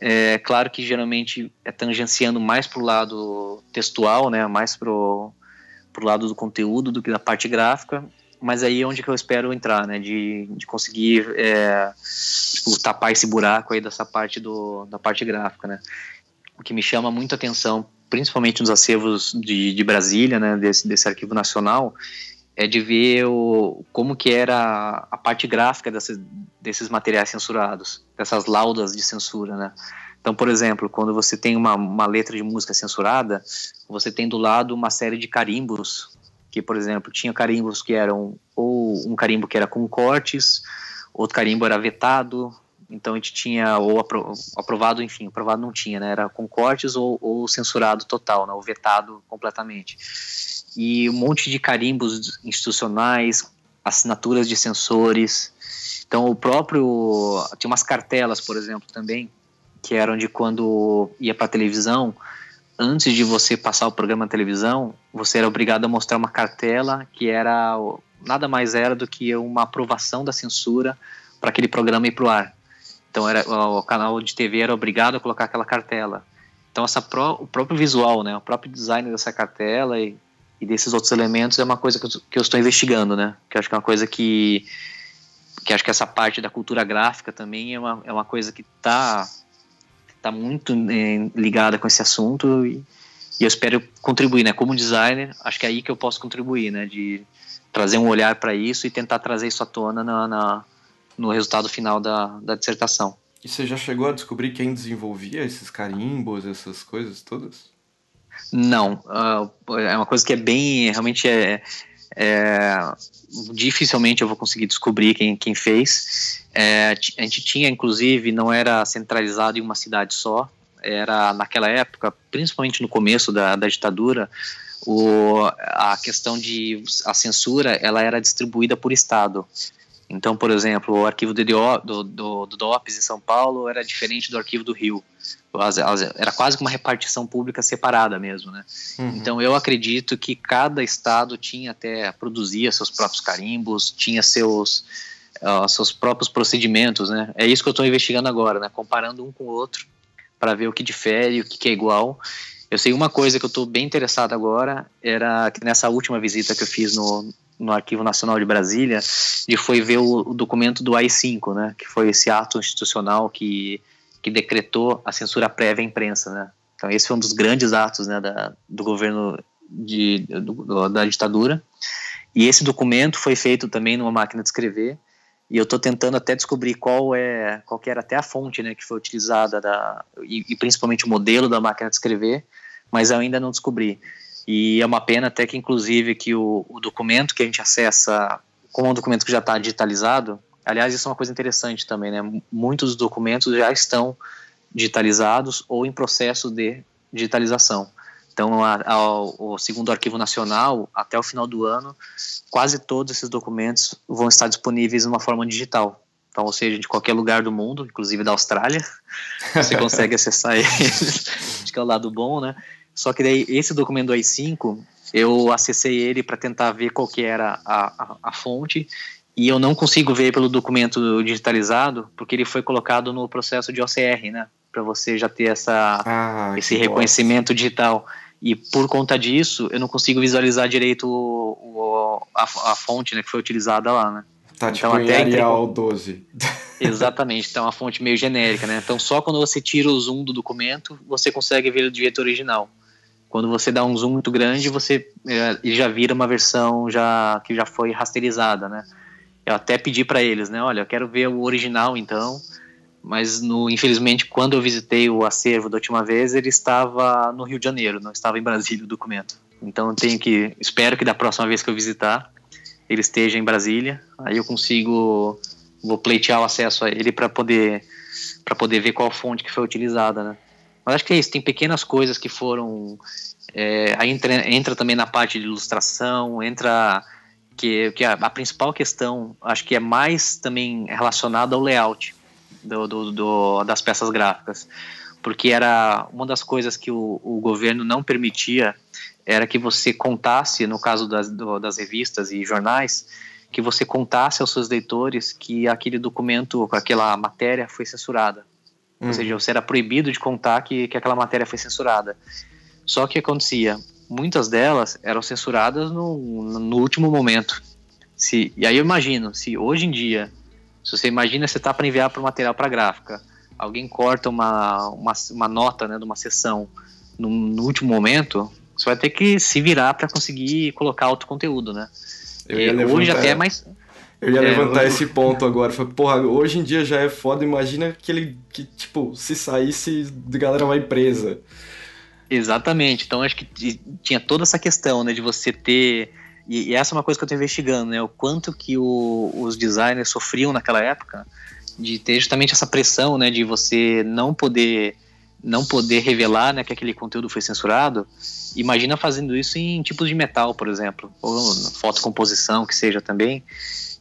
É claro que geralmente é tangenciando mais para o lado textual, né, mais para o lado do conteúdo do que da parte gráfica, mas aí é onde que eu espero entrar, né, de, de conseguir é, tipo, tapar esse buraco aí dessa parte do, da parte gráfica, né. O que me chama muito atenção, principalmente nos acervos de, de Brasília, né, desse, desse arquivo nacional, é de ver o, como que era a parte gráfica desses, materiais censurados, dessas laudas de censura, né? Então, por exemplo, quando você tem uma, uma letra de música censurada, você tem do lado uma série de carimbos, que, por exemplo, tinha carimbos que eram, ou um carimbo que era com cortes, outro carimbo era vetado, então a gente tinha, ou apro aprovado, enfim, aprovado não tinha, né, era com cortes ou, ou censurado total, né, ou vetado completamente. E um monte de carimbos institucionais, assinaturas de censores, então, o próprio. Tinha umas cartelas, por exemplo, também, que eram de quando ia para televisão, antes de você passar o programa na televisão, você era obrigado a mostrar uma cartela que era. Nada mais era do que uma aprovação da censura para aquele programa ir para o ar. Então, era, o canal de TV era obrigado a colocar aquela cartela. Então, essa o próprio visual, né, o próprio design dessa cartela e, e desses outros elementos é uma coisa que eu, que eu estou investigando, né? Que acho que é uma coisa que que acho que essa parte da cultura gráfica também é uma, é uma coisa que está tá muito é, ligada com esse assunto e, e, eu espero contribuir, né? Como designer, acho que é aí que eu posso contribuir, né? De trazer um olhar para isso e tentar trazer isso à tona na, na, no resultado final da, da dissertação. E você já chegou a descobrir quem desenvolvia esses carimbos, essas coisas todas? Não, uh, é uma coisa que é bem, realmente é, é, dificilmente eu vou conseguir descobrir quem, quem fez. É, a gente tinha, inclusive, não era centralizado em uma cidade só, era naquela época, principalmente no começo da, da ditadura, o, a questão de a censura ela era distribuída por estado. Então, por exemplo, o arquivo do, do, do, do DOPS em São Paulo era diferente do arquivo do Rio. Era quase que uma repartição pública separada mesmo, né? Uhum. Então, eu acredito que cada estado tinha até, produzia seus próprios carimbos, tinha seus, uh, seus próprios procedimentos, né? É isso que eu estou investigando agora, né? Comparando um com o outro, para ver o que difere, o que é igual. Eu sei uma coisa que eu estou bem interessado agora, era que nessa última visita que eu fiz no, no Arquivo Nacional de Brasília, e foi ver o, o, documento do AI-5, né, que foi esse ato institucional que, que decretou a censura prévia à imprensa, né. Então esse foi um dos grandes atos, né, da, do governo de, do, da ditadura. E esse documento foi feito também numa máquina de escrever, e eu estou tentando até descobrir qual é qual era até a fonte né, que foi utilizada da, e, e, principalmente o modelo da máquina de escrever, mas ainda não descobri. E é uma pena até que, inclusive, que o, o documento que a gente acessa, como um documento que já está digitalizado, aliás, isso é uma coisa interessante também, né? Muitos documentos já estão digitalizados ou em processo de digitalização. Então, a, a, o segundo Arquivo Nacional, até o final do ano, quase todos esses documentos vão estar disponíveis de uma forma digital. Então, ou seja, de qualquer lugar do mundo, inclusive da Austrália, <laughs> você consegue acessar eles. Acho que é o lado bom, né? Só que daí esse documento do AI5, eu acessei ele para tentar ver qual que era a, a, a, fonte e eu não consigo ver pelo documento digitalizado porque ele foi colocado no processo de OCR, né? Para você já ter essa, ah, esse reconhecimento digital. E por conta disso, eu não consigo visualizar direito o, o, a, a, fonte né, que foi utilizada lá, né? Tá então, tipo até em Arial 12. <laughs> Exatamente, então é uma fonte meio genérica, né? Então só quando você tira o zoom do documento, você consegue ver o direito original. Quando você dá um zoom muito grande, você é, ele já vira uma versão já que já foi rasterizada, né? Eu até pedi para eles, né? Olha, eu quero ver o original, então. Mas no, infelizmente, quando eu visitei o acervo da última vez, ele estava no Rio de Janeiro, não estava em Brasília o documento. Então eu tenho que, espero que da próxima vez que eu visitar, ele esteja em Brasília. Aí eu consigo, vou pleitear o acesso a ele para poder para poder ver qual fonte que foi utilizada, né? Mas acho que é isso, tem pequenas coisas que foram. É, aí entra, entra também na parte de ilustração, entra. Que, que a, a, principal questão, acho que é mais também relacionada ao layout do, do, do, das peças gráficas. Porque era uma das coisas que o, o governo não permitia era que você contasse, no caso das, do, das revistas e jornais, que você contasse aos seus leitores que aquele documento, aquela matéria foi censurada. Ou seja, você era proibido de contar que, que aquela matéria foi censurada. Só que acontecia, muitas delas eram censuradas no, no último momento. Se, e aí eu imagino, se hoje em dia, se você imagina você está para enviar para o material para gráfica, alguém corta uma, uma, uma, nota né, de uma sessão no, no, último momento, você vai ter que se virar para conseguir colocar outro conteúdo, né? hoje até é mais eu ia é, levantar esse ponto agora. Falei, porra, hoje em dia já é foda, imagina que ele, que, tipo, se saísse, a galera vai presa. Exatamente. Então acho que tinha toda essa questão, né, de você ter. E, e essa é uma coisa que eu estou investigando, né? O quanto que o, os designers sofriam naquela época de ter justamente essa pressão, né, de você não poder não poder revelar né, que aquele conteúdo foi censurado, imagina fazendo isso em tipos de metal, por exemplo, ou fotocomposição, que seja também,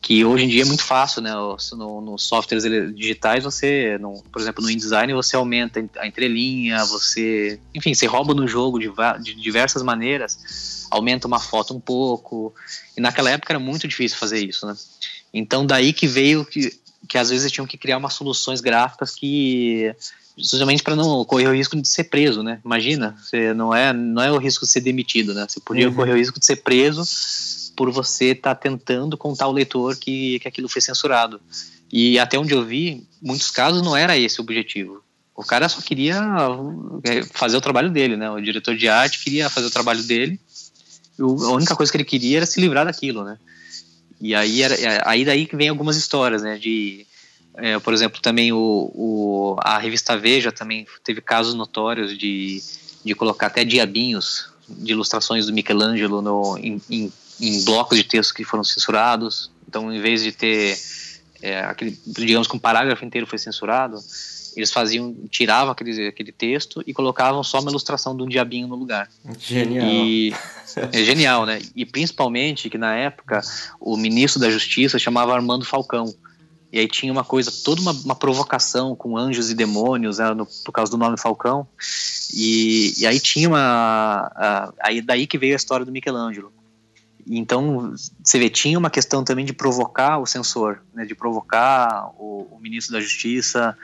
que hoje em dia é muito fácil, né? Nos no softwares digitais, você, no, por exemplo, no InDesign, você aumenta a entrelinha, você, enfim, você rouba no jogo de, de diversas maneiras, aumenta uma foto um pouco, e naquela época era muito difícil fazer isso, né? Então daí que veio que, que às vezes tinham que criar umas soluções gráficas que justamente para não correr o risco de ser preso, né? Imagina, você não é não é o risco de ser demitido, né? Você podia uhum. correr o risco de ser preso por você estar tá tentando contar ao leitor que, que aquilo foi censurado. E até onde eu vi, muitos casos não era esse o objetivo. O cara só queria é, fazer o trabalho dele, né? O diretor de arte queria fazer o trabalho dele. a única coisa que ele queria era se livrar daquilo, né? E aí, era, é, aí daí que vem algumas histórias, né? De, é, por exemplo, também o, o, a revista Veja também teve casos notórios de, de colocar até diabinhos de ilustrações do Michelangelo no, em, em em blocos de texto que foram censurados. Então, em vez de ter é, aquele, digamos que um parágrafo inteiro foi censurado, Eles faziam, tiravam aquele, aquele texto e colocavam só uma ilustração de um diabinho no lugar. Genial. E, é genial, né? E principalmente que na época o ministro da Justiça chamava Armando Falcão. E aí tinha uma coisa, toda uma, uma provocação com anjos e demônios, né, no, por causa do nome Falcão. E, e aí tinha uma. A, aí daí que veio a história do Michelangelo. Então, você vê, tinha uma questão também de provocar o censor, né, de provocar o, o ministro da Justiça,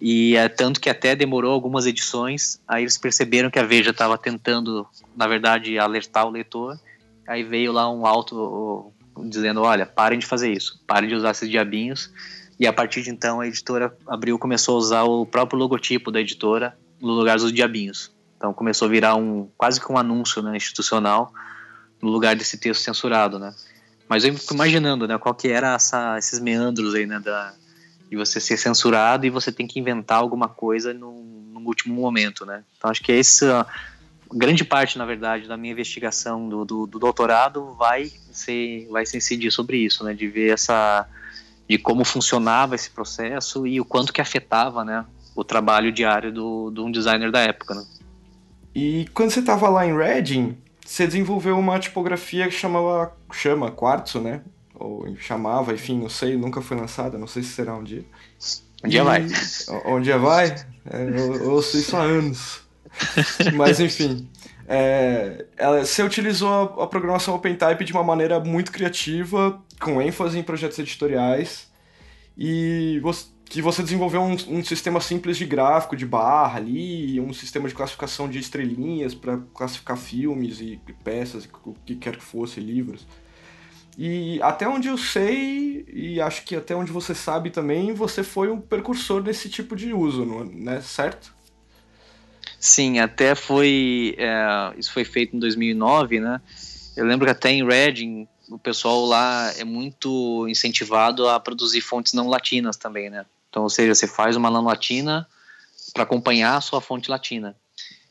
e é tanto que até demorou algumas edições, aí eles perceberam que a Veja estava tentando, na verdade, alertar o leitor, aí veio lá um alto dizendo, olha, parem de fazer isso, parem de usar esses diabinhos, e a partir de então a editora abriu, começou a usar o próprio logotipo da editora no lugar dos diabinhos. Então começou a virar um quase que um anúncio né, institucional no lugar desse texto censurado, né? Mas eu fico imaginando, né, qual que era essa, esses meandros aí, né, da, de você ser censurado e você tem que inventar alguma coisa no, último momento, né? Então acho que essa grande parte, na verdade, da minha investigação do, do, do, doutorado vai ser, vai se incidir sobre isso, né? De ver essa, de como funcionava esse processo e o quanto que afetava, né, o trabalho diário do, de um designer da época, né? E quando você estava lá em Reading, você desenvolveu uma tipografia que chamava, chama Quartzo, né? Ou chamava, enfim, não sei, nunca foi lançada, não sei se será um dia. Um dia vai. Um dia vai? É, eu, eu ouço isso há anos. Mas enfim. É, ela, você utilizou a, a programação OpenType de uma maneira muito criativa, com ênfase em projetos editoriais. E você, que você desenvolveu um, um, sistema simples de gráfico, de barra ali, um sistema de classificação de estrelinhas para classificar filmes e peças, o que quer que fosse, livros. E até onde eu sei, e acho que até onde você sabe também, você foi um precursor desse tipo de uso, né? Certo? Sim, até foi. É, isso foi feito em 2009, né? Eu lembro que até em Reading o pessoal lá é muito incentivado a produzir fontes não latinas também, né? Então, ou seja, você faz uma não latina para acompanhar a sua fonte latina.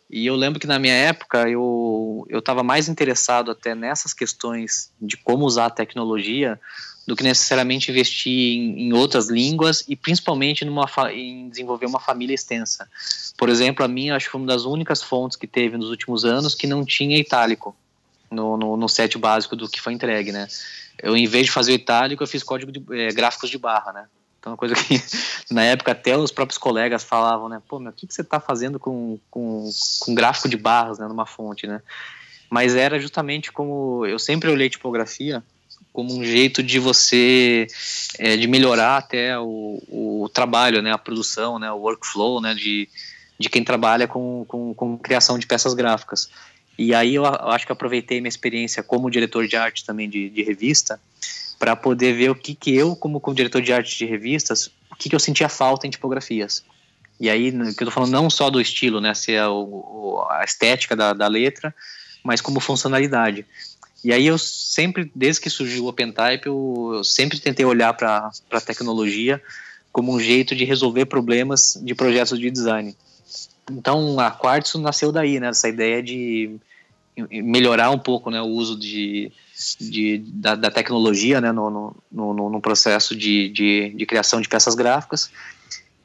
E eu lembro que na minha época eu eu estava mais interessado até nessas questões de como usar a tecnologia do que necessariamente investir em, em outras línguas e principalmente numa em desenvolver uma família extensa. Por exemplo, a minha acho que foi uma das únicas fontes que teve nos últimos anos que não tinha itálico no, no, no set básico do que foi entregue, né? Eu, em vez de fazer o itálico, eu fiz código de é, gráficos de barra, né? Então, uma coisa que <laughs> na época até os próprios colegas falavam, né? Pô, meu, o que, que você está fazendo com, com, com gráfico de barras, né? Numa fonte, né? Mas era justamente como eu sempre olhei tipografia como um jeito de você é, de melhorar até o, o trabalho, né? A produção, né? O workflow, né? De, de quem trabalha com, com, com criação de peças gráficas. E aí eu acho que aproveitei minha experiência como diretor de arte também de, de revista para poder ver o que, que eu, como, como diretor de arte de revistas, o que, que eu sentia falta em tipografias. E aí, que eu estou falando não só do estilo, né, ser a, a estética da, da letra, mas como funcionalidade. E aí eu sempre, desde que surgiu o OpenType, eu, eu sempre tentei olhar para a tecnologia como um jeito de resolver problemas de projetos de design. Então a Quartzo nasceu daí, né, essa ideia de melhorar um pouco né, o uso de, de, da, da tecnologia né, no, no, no, no processo de, de, de, criação de peças gráficas.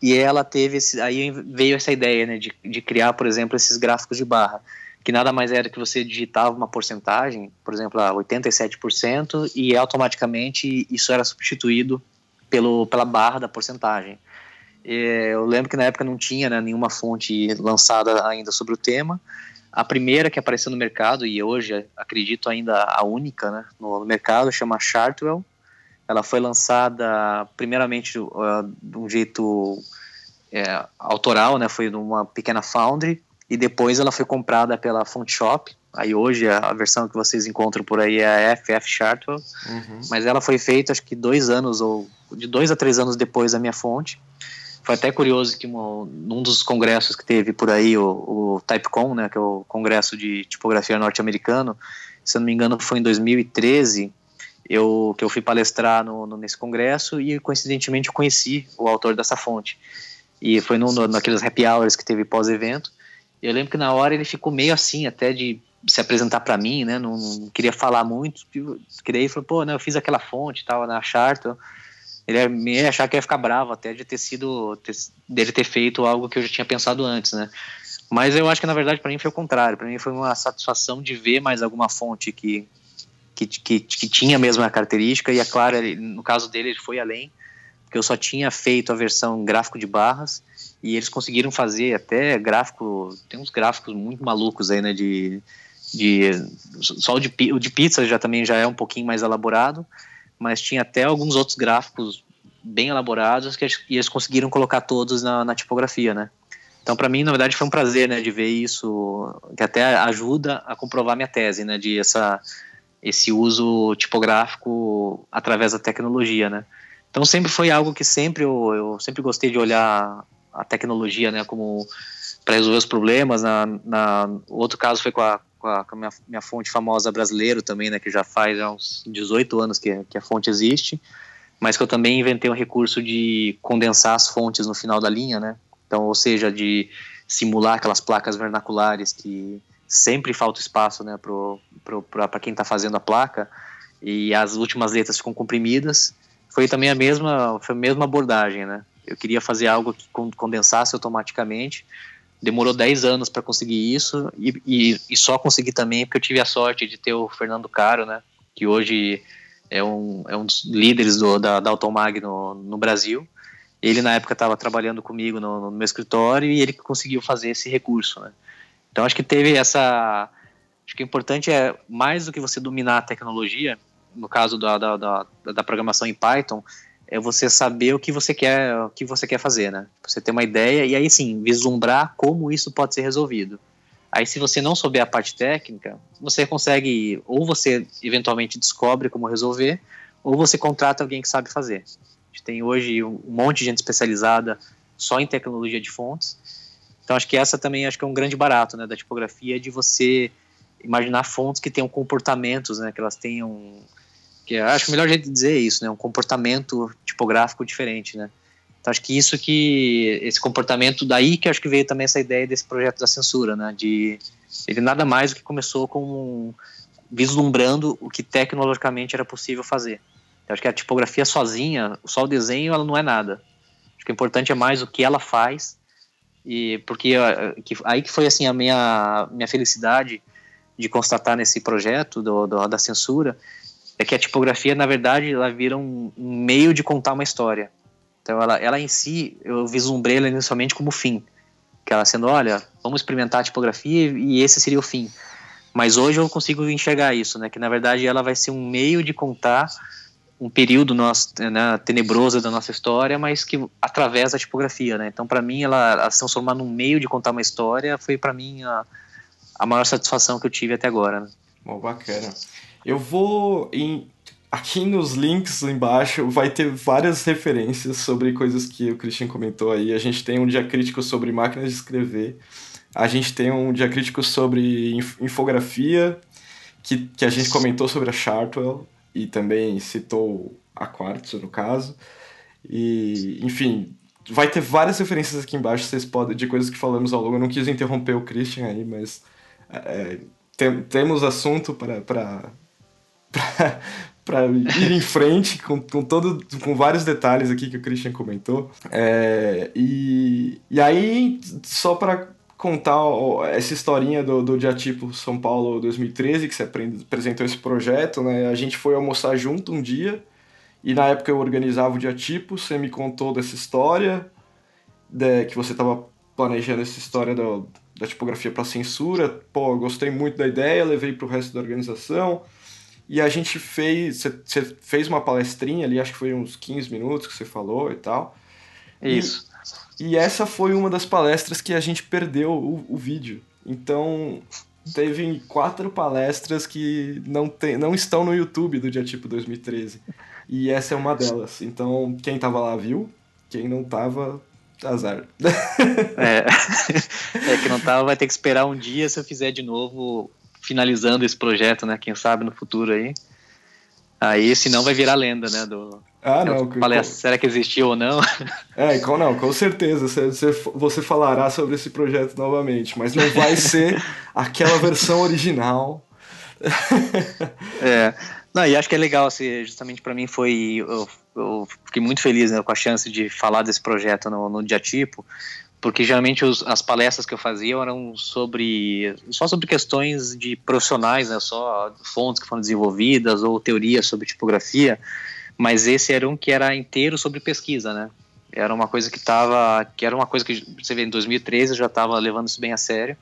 E ela teve esse, aí veio essa ideia né, de, de criar, por exemplo, esses gráficos de barra, que nada mais era que você digitava uma porcentagem, por exemplo, 87%, e automaticamente isso era substituído pelo, pela barra da porcentagem. Eu lembro que na época não tinha né, nenhuma fonte lançada ainda sobre o tema, a primeira que apareceu no mercado, e hoje acredito ainda a única né, no mercado, chama Chartwell. Ela foi lançada primeiramente uh, de um jeito é, autoral, né, foi numa pequena foundry, e depois ela foi comprada pela Fontshop. Aí hoje a versão que vocês encontram por aí é a FF Chartwell, uhum. mas ela foi feita acho que dois anos, ou de dois a três anos depois da minha fonte. Foi até curioso que uma, num dos congressos que teve por aí, o, o TypeCon, né, que é o congresso de tipografia norte-americano, se não me engano foi em 2013, eu, que eu fui palestrar no, no, nesse congresso e coincidentemente eu conheci o autor dessa fonte. E foi num, naqueles happy hours que teve pós-evento. Eu lembro que na hora ele ficou meio assim, até de se apresentar para mim, né? Não, não, queria falar muito. Que daí falou, pô, né, eu fiz aquela fonte tal na Charter. Ele ia achar que ia ficar bravo até de ter sido ter, dele ter feito algo que eu já tinha pensado antes, né? Mas eu acho que na verdade para mim foi o contrário. Para mim foi uma satisfação de ver mais alguma fonte que que, que, que tinha a mesma característica e é claro, ele, no caso dele ele foi além, porque eu só tinha feito a versão gráfico de barras e eles conseguiram fazer até gráfico, tem uns gráficos muito malucos aí, né, de, de só o de, o de pizza já também já é um pouquinho mais elaborado, mas tinha até alguns outros gráficos bem elaborados que eles conseguiram colocar todos na, na tipografia, né? Então, para mim, na verdade, foi um prazer, né, de ver isso, que até ajuda a comprovar minha tese, né, de essa, esse uso tipográfico através da tecnologia, né. Então, sempre foi algo que sempre eu, eu sempre gostei de olhar a tecnologia, né, como para resolver os problemas. Na, na, outro caso foi com a, com a, com a minha, minha, fonte famosa brasileira também, né, que já faz já uns 18 anos que, que a fonte existe, mas que eu também inventei um recurso de condensar as fontes no final da linha, né, então, ou seja, de simular aquelas placas vernaculares que sempre falta espaço né, para quem está fazendo a placa e as últimas letras ficam comprimidas. Foi também a mesma, foi a mesma abordagem, né? Eu queria fazer algo que condensasse automaticamente. Demorou 10 anos para conseguir isso e, e, e, só consegui também porque eu tive a sorte de ter o Fernando Caro, né? Que hoje é um, é um dos líderes do, da, da Automag no, no Brasil ele, na época, estava trabalhando comigo no, no, meu escritório e ele conseguiu fazer esse recurso. Né? Então, acho que teve essa. Acho que o importante é, mais do que você dominar a tecnologia, no caso da, da, da, da programação em Python, é você saber o que você quer, o que você quer fazer, né? Você ter uma ideia e aí sim vislumbrar como isso pode ser resolvido. Aí, se você não souber a parte técnica, você consegue ou você eventualmente descobre como resolver, ou você contrata alguém que sabe fazer gente tem hoje um monte de gente especializada só em tecnologia de fontes. Então acho que essa também acho que é um grande barato, né, da tipografia de você imaginar fontes que tenham comportamentos, né, que elas tenham que acho o melhor jeito de dizer é isso, né, um comportamento tipográfico diferente, né. Então acho que isso que esse comportamento daí que acho que veio também essa ideia desse projeto da censura, né, de ele nada mais do que começou com vislumbrando o que tecnologicamente era possível fazer. Eu acho que a tipografia sozinha, só o desenho, ela não é nada. Acho que o importante é mais o que ela faz e porque que, aí que foi assim a minha minha felicidade de constatar nesse projeto do, do, da censura é que a tipografia na verdade ela vira um, meio de contar uma história então ela, ela em si eu vislumbrei ela inicialmente como fim que ela sendo olha vamos experimentar a tipografia e esse seria o fim mas hoje eu consigo enxergar isso né que na verdade ela vai ser um meio de contar um período nosso, né, tenebroso da nossa história, mas que através da tipografia, né? Então, para mim, ela, ela, se transformar num meio de contar uma história foi para mim a, a maior satisfação que eu tive até agora. Né? Bom, bacana. Eu vou em aqui nos links embaixo vai ter várias referências sobre coisas que o Christian comentou aí. A gente tem um dia crítico sobre máquinas de escrever. A gente tem um dia crítico sobre infografia, que, que a gente comentou sobre a Chartwell e também citou a Quartzo, no caso. E, enfim, vai ter várias referências aqui embaixo, vocês podem, de coisas que falamos ao longo. Eu não quis interromper o Christian aí, mas é, tem, temos assunto para, para, <laughs> ir em frente com, com, todo, com vários detalhes aqui que o Christian comentou. É, e, e aí, só para contar essa historinha do, do Diatipo São Paulo 2013, que você apresentou esse projeto, né? A gente foi almoçar junto um dia, e na época eu organizava o Diatipo, você me contou dessa história, de, que você estava planejando essa história do, da tipografia para censura. Pô, gostei muito da ideia, levei para o resto da organização. E a gente fez, você fez uma palestrinha ali, acho que foi uns 15 minutos que você falou e tal. Isso. E essa foi uma das palestras que a gente perdeu o, o vídeo. Então, teve quatro palestras que não, tem, não estão no YouTube do dia tipo 2013. E essa é uma delas. Então, quem tava lá viu, quem não tava, azar. <laughs> É, <laughs> é que não tava, vai ter que esperar um dia se eu fizer de novo, finalizando esse projeto, né? Quem sabe no futuro aí. Aí, senão vai virar lenda, né? Do, ah, não. Falei, será que existiu ou não? <laughs> É, com, não, com certeza. Você, você falará sobre esse projeto novamente, mas não vai ser <laughs> aquela versão original. É. Não, e acho que é legal, assim, justamente para mim foi. Eu, eu, fiquei muito feliz né, com a chance de falar desse projeto no, no Diatipo, porque geralmente os, as palestras que eu fazia eram sobre só sobre questões de profissionais, né, só fontes que foram desenvolvidas ou teorias sobre tipografia, mas esse era um que era inteiro sobre pesquisa, né? Era uma coisa que estava, que era uma coisa que você vê em 2013 eu já estava levando isso bem a sério.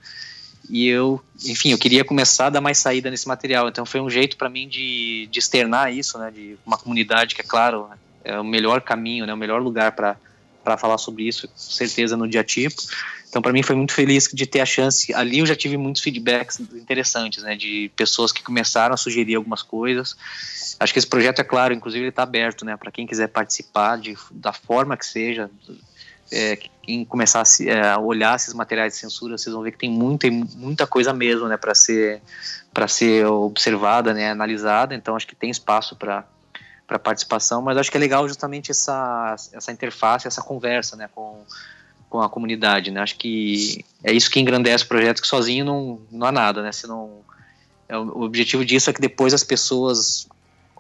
E eu, enfim, eu queria começar a dar mais saída nesse material. Então foi um jeito para mim de, de externar isso, né, de uma comunidade que é claro é o melhor caminho, né, o melhor lugar para para falar sobre isso, com certeza no dia tipo. Então para mim foi muito feliz de ter a chance. Ali eu já tive muitos feedbacks interessantes, né, de pessoas que começaram a sugerir algumas coisas. Acho que esse projeto é claro, inclusive ele está aberto, né, para quem quiser participar de, da forma que seja, é, quem começar a, é, olhar esses materiais de censura, vocês vão ver que tem muita, muita coisa mesmo, né, para ser para ser observada, né, analisada. Então acho que tem espaço para para participação, mas acho que é legal justamente essa essa interface, essa conversa, né, com com a comunidade, né? Acho que é isso que engrandece o projeto, que sozinho não, não há nada, né? Se não, é, o objetivo disso é que depois as pessoas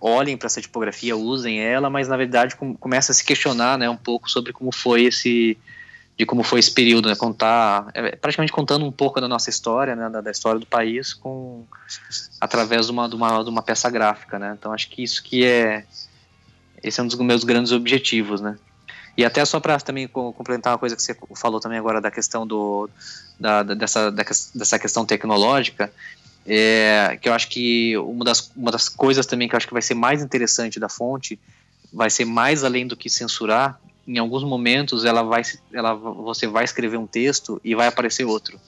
olhem para essa tipografia, usem ela, mas na verdade com, começa a se questionar, né, um pouco sobre como foi esse de como foi esse período, né, contar é, praticamente contando um pouco da nossa história, né, da, da história do país com através de uma, de uma, de uma peça gráfica, né. Então acho que isso que é esse é um dos meus grandes objetivos, né. E até só para também complementar uma coisa que você falou também agora da questão do da, dessa dessa questão tecnológica, é, que eu acho que uma das, uma das coisas também que eu acho que vai ser mais interessante da fonte vai ser mais além do que censurar. Em alguns momentos ela vai, ela, você vai escrever um texto e vai aparecer outro,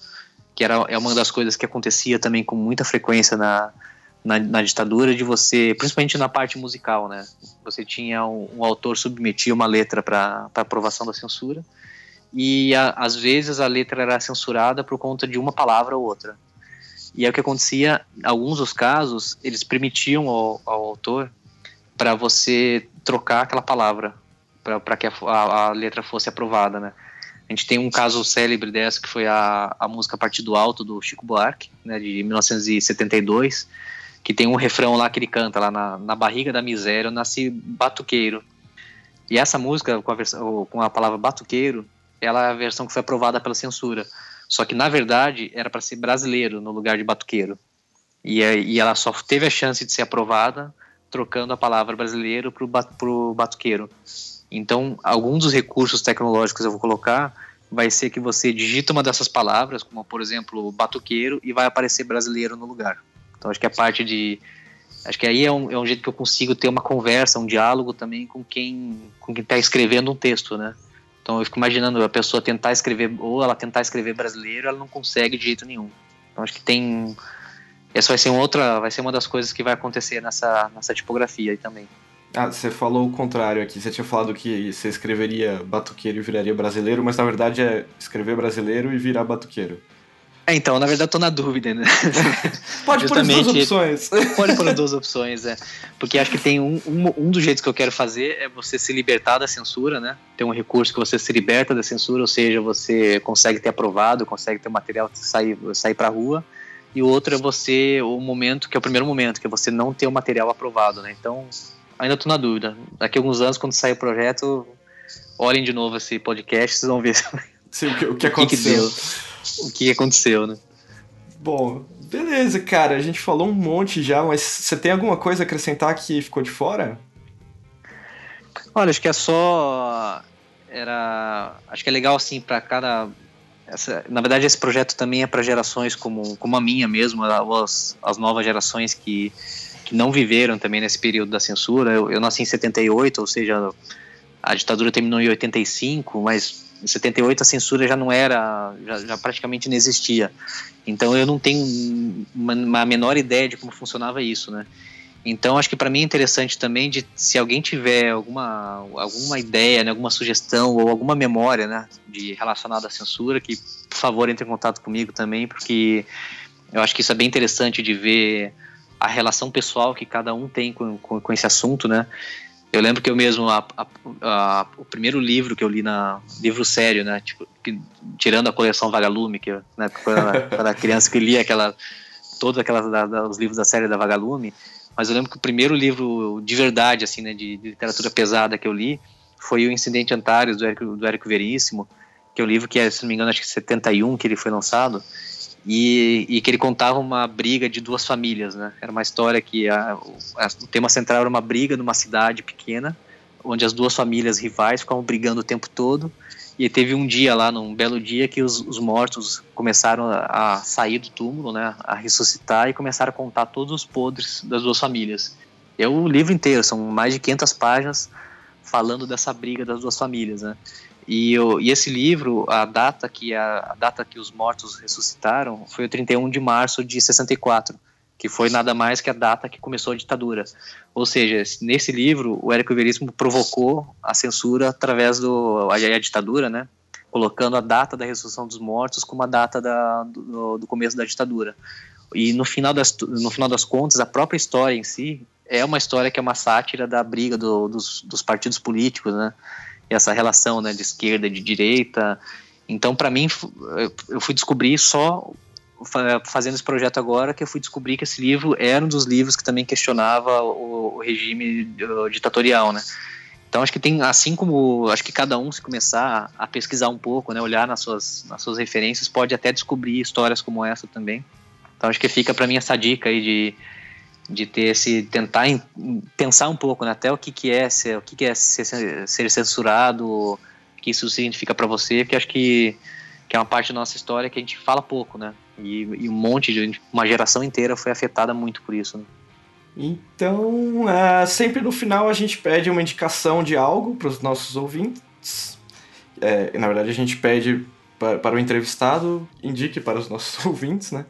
que era é uma das coisas que acontecia também com muita frequência na, na, na ditadura de você, principalmente na parte musical, né? Você tinha um, um autor submetia uma letra para aprovação da censura e a, às vezes a letra era censurada por conta de uma palavra ou outra. E é o que acontecia, em alguns dos casos, eles permitiam ao, ao autor para você trocar aquela palavra, para que a, a, a, letra fosse aprovada, né? A gente tem um caso célebre dessa, que foi a, a música Partido Alto, do Chico Buarque, né, de 1972, que tem um refrão lá que ele canta, lá na, na barriga da miséria, eu nasci batuqueiro. E essa música, com a, versão, com a palavra batuqueiro, ela é a versão que foi aprovada pela censura. Só que, na verdade, era para ser brasileiro no lugar de batuqueiro. E, e ela só teve a chance de ser aprovada trocando a palavra brasileiro para o batuqueiro. Então, alguns dos recursos tecnológicos eu vou colocar vai ser que você digita uma dessas palavras, como por exemplo batuqueiro, e vai aparecer brasileiro no lugar. Então, acho que a parte de. Acho que aí é um, é um jeito que eu consigo ter uma conversa, um diálogo também com quem com quem está escrevendo um texto, né? Então eu fico imaginando a pessoa tentar escrever, ou ela tentar escrever brasileiro, ela não consegue de jeito nenhum. Então acho que tem. Essa vai ser outra, vai ser uma das coisas que vai acontecer nessa, nessa tipografia aí também. Ah, você falou o contrário aqui. Você tinha falado que você escreveria batuqueiro e viraria brasileiro, mas na verdade é escrever brasileiro e virar batuqueiro. É, então, na verdade, eu tô na dúvida, né? <laughs> Pode pôr as duas opções. <laughs> Pode pôr as duas opções, é. Porque acho que tem um, um, um dos jeitos que eu quero fazer é você se libertar da censura, né? Tem um recurso que você se liberta da censura, ou seja, você consegue ter aprovado, consegue ter material sair, sair pra rua. E o outro é você, o momento, que é o primeiro momento, que é você não ter o material aprovado, né? Então, ainda tô na dúvida. Daqui a alguns anos, quando sair o projeto, olhem de novo esse podcast, vocês vão ver <laughs> Sim, o, que, o que aconteceu. O que, que o que aconteceu, né? Bom, beleza, cara. A gente falou um monte já, mas você tem alguma coisa a acrescentar que ficou de fora? Olha, acho que é só. Era. Acho que é legal, assim, para cada. Essa... Na verdade, esse projeto também é para gerações como, como a minha mesmo, as, as novas gerações que, que não viveram também nesse período da censura. Eu, eu nasci em 78, ou seja, a ditadura terminou em 85, mas em 78 a censura já não era, já, já praticamente não existia. Então eu não tenho uma, uma, menor ideia de como funcionava isso, né? Então acho que para mim é interessante também de se alguém tiver alguma, alguma ideia, né, alguma sugestão ou alguma memória, né, de relacionada à censura, que por favor entre em contato comigo também, porque eu acho que isso é bem interessante de ver a relação pessoal que cada um tem com, com, com esse assunto, né? Eu lembro que eu mesmo, a, a, a, o primeiro livro que eu li na. livro sério, né? Tipo, que, tirando a coleção Vagalume, que né, quando eu era criança que lia aquela. todos aquelas os livros da série da Vagalume, mas eu lembro que o primeiro livro de verdade, assim, né, de, de literatura pesada que eu li foi o Incidente Antares, do Érico, do Érico Veríssimo, que é um livro que, é, se não me engano, acho que 71 que ele foi lançado, e, e, que ele contava uma briga de duas famílias, né? Era uma história que a, a, o tema central era uma briga numa cidade pequena, onde as duas famílias rivais ficavam brigando o tempo todo, e teve um dia lá, num belo dia, que os, os mortos começaram a, a, sair do túmulo, né? A ressuscitar e começaram a contar todos os podres das duas famílias. É o livro inteiro, são mais de 500 páginas falando dessa briga das duas famílias, né? E, o, e esse livro, a data que a, a, data que os mortos ressuscitaram foi o 31 de março de 64, que foi nada mais que a data que começou a ditadura. Ou seja, nesse livro, o Érico Veríssimo provocou a censura através do a, a ditadura, né? Colocando a data da ressurreição dos mortos como a data da, do, do começo da ditadura. E no final, das, no final das contas, a própria história em si é uma história que é uma sátira da briga do, dos, dos partidos políticos, né? essa relação né, de esquerda e de direita. Então, para mim, eu fui descobrir só fazendo esse projeto agora que eu fui descobrir que esse livro era um dos livros que também questionava o, regime ditatorial, né? Então acho que tem, assim como acho que cada um se começar a pesquisar um pouco, né, olhar nas suas, nas suas referências, pode até descobrir histórias como essa também. Então acho que fica para mim essa dica aí de de ter esse tentar em, pensar um pouco, né? até o que que é ser, o que que é ser, ser censurado, o que isso significa para você, porque acho que que é uma parte da nossa história que a gente fala pouco, né? E, e um monte de uma geração inteira foi afetada muito por isso. Né? Então, uh, sempre no final a gente pede uma indicação de algo para os nossos ouvintes. É, na verdade, a gente pede para, para o entrevistado indique para os nossos <laughs> ouvintes, né?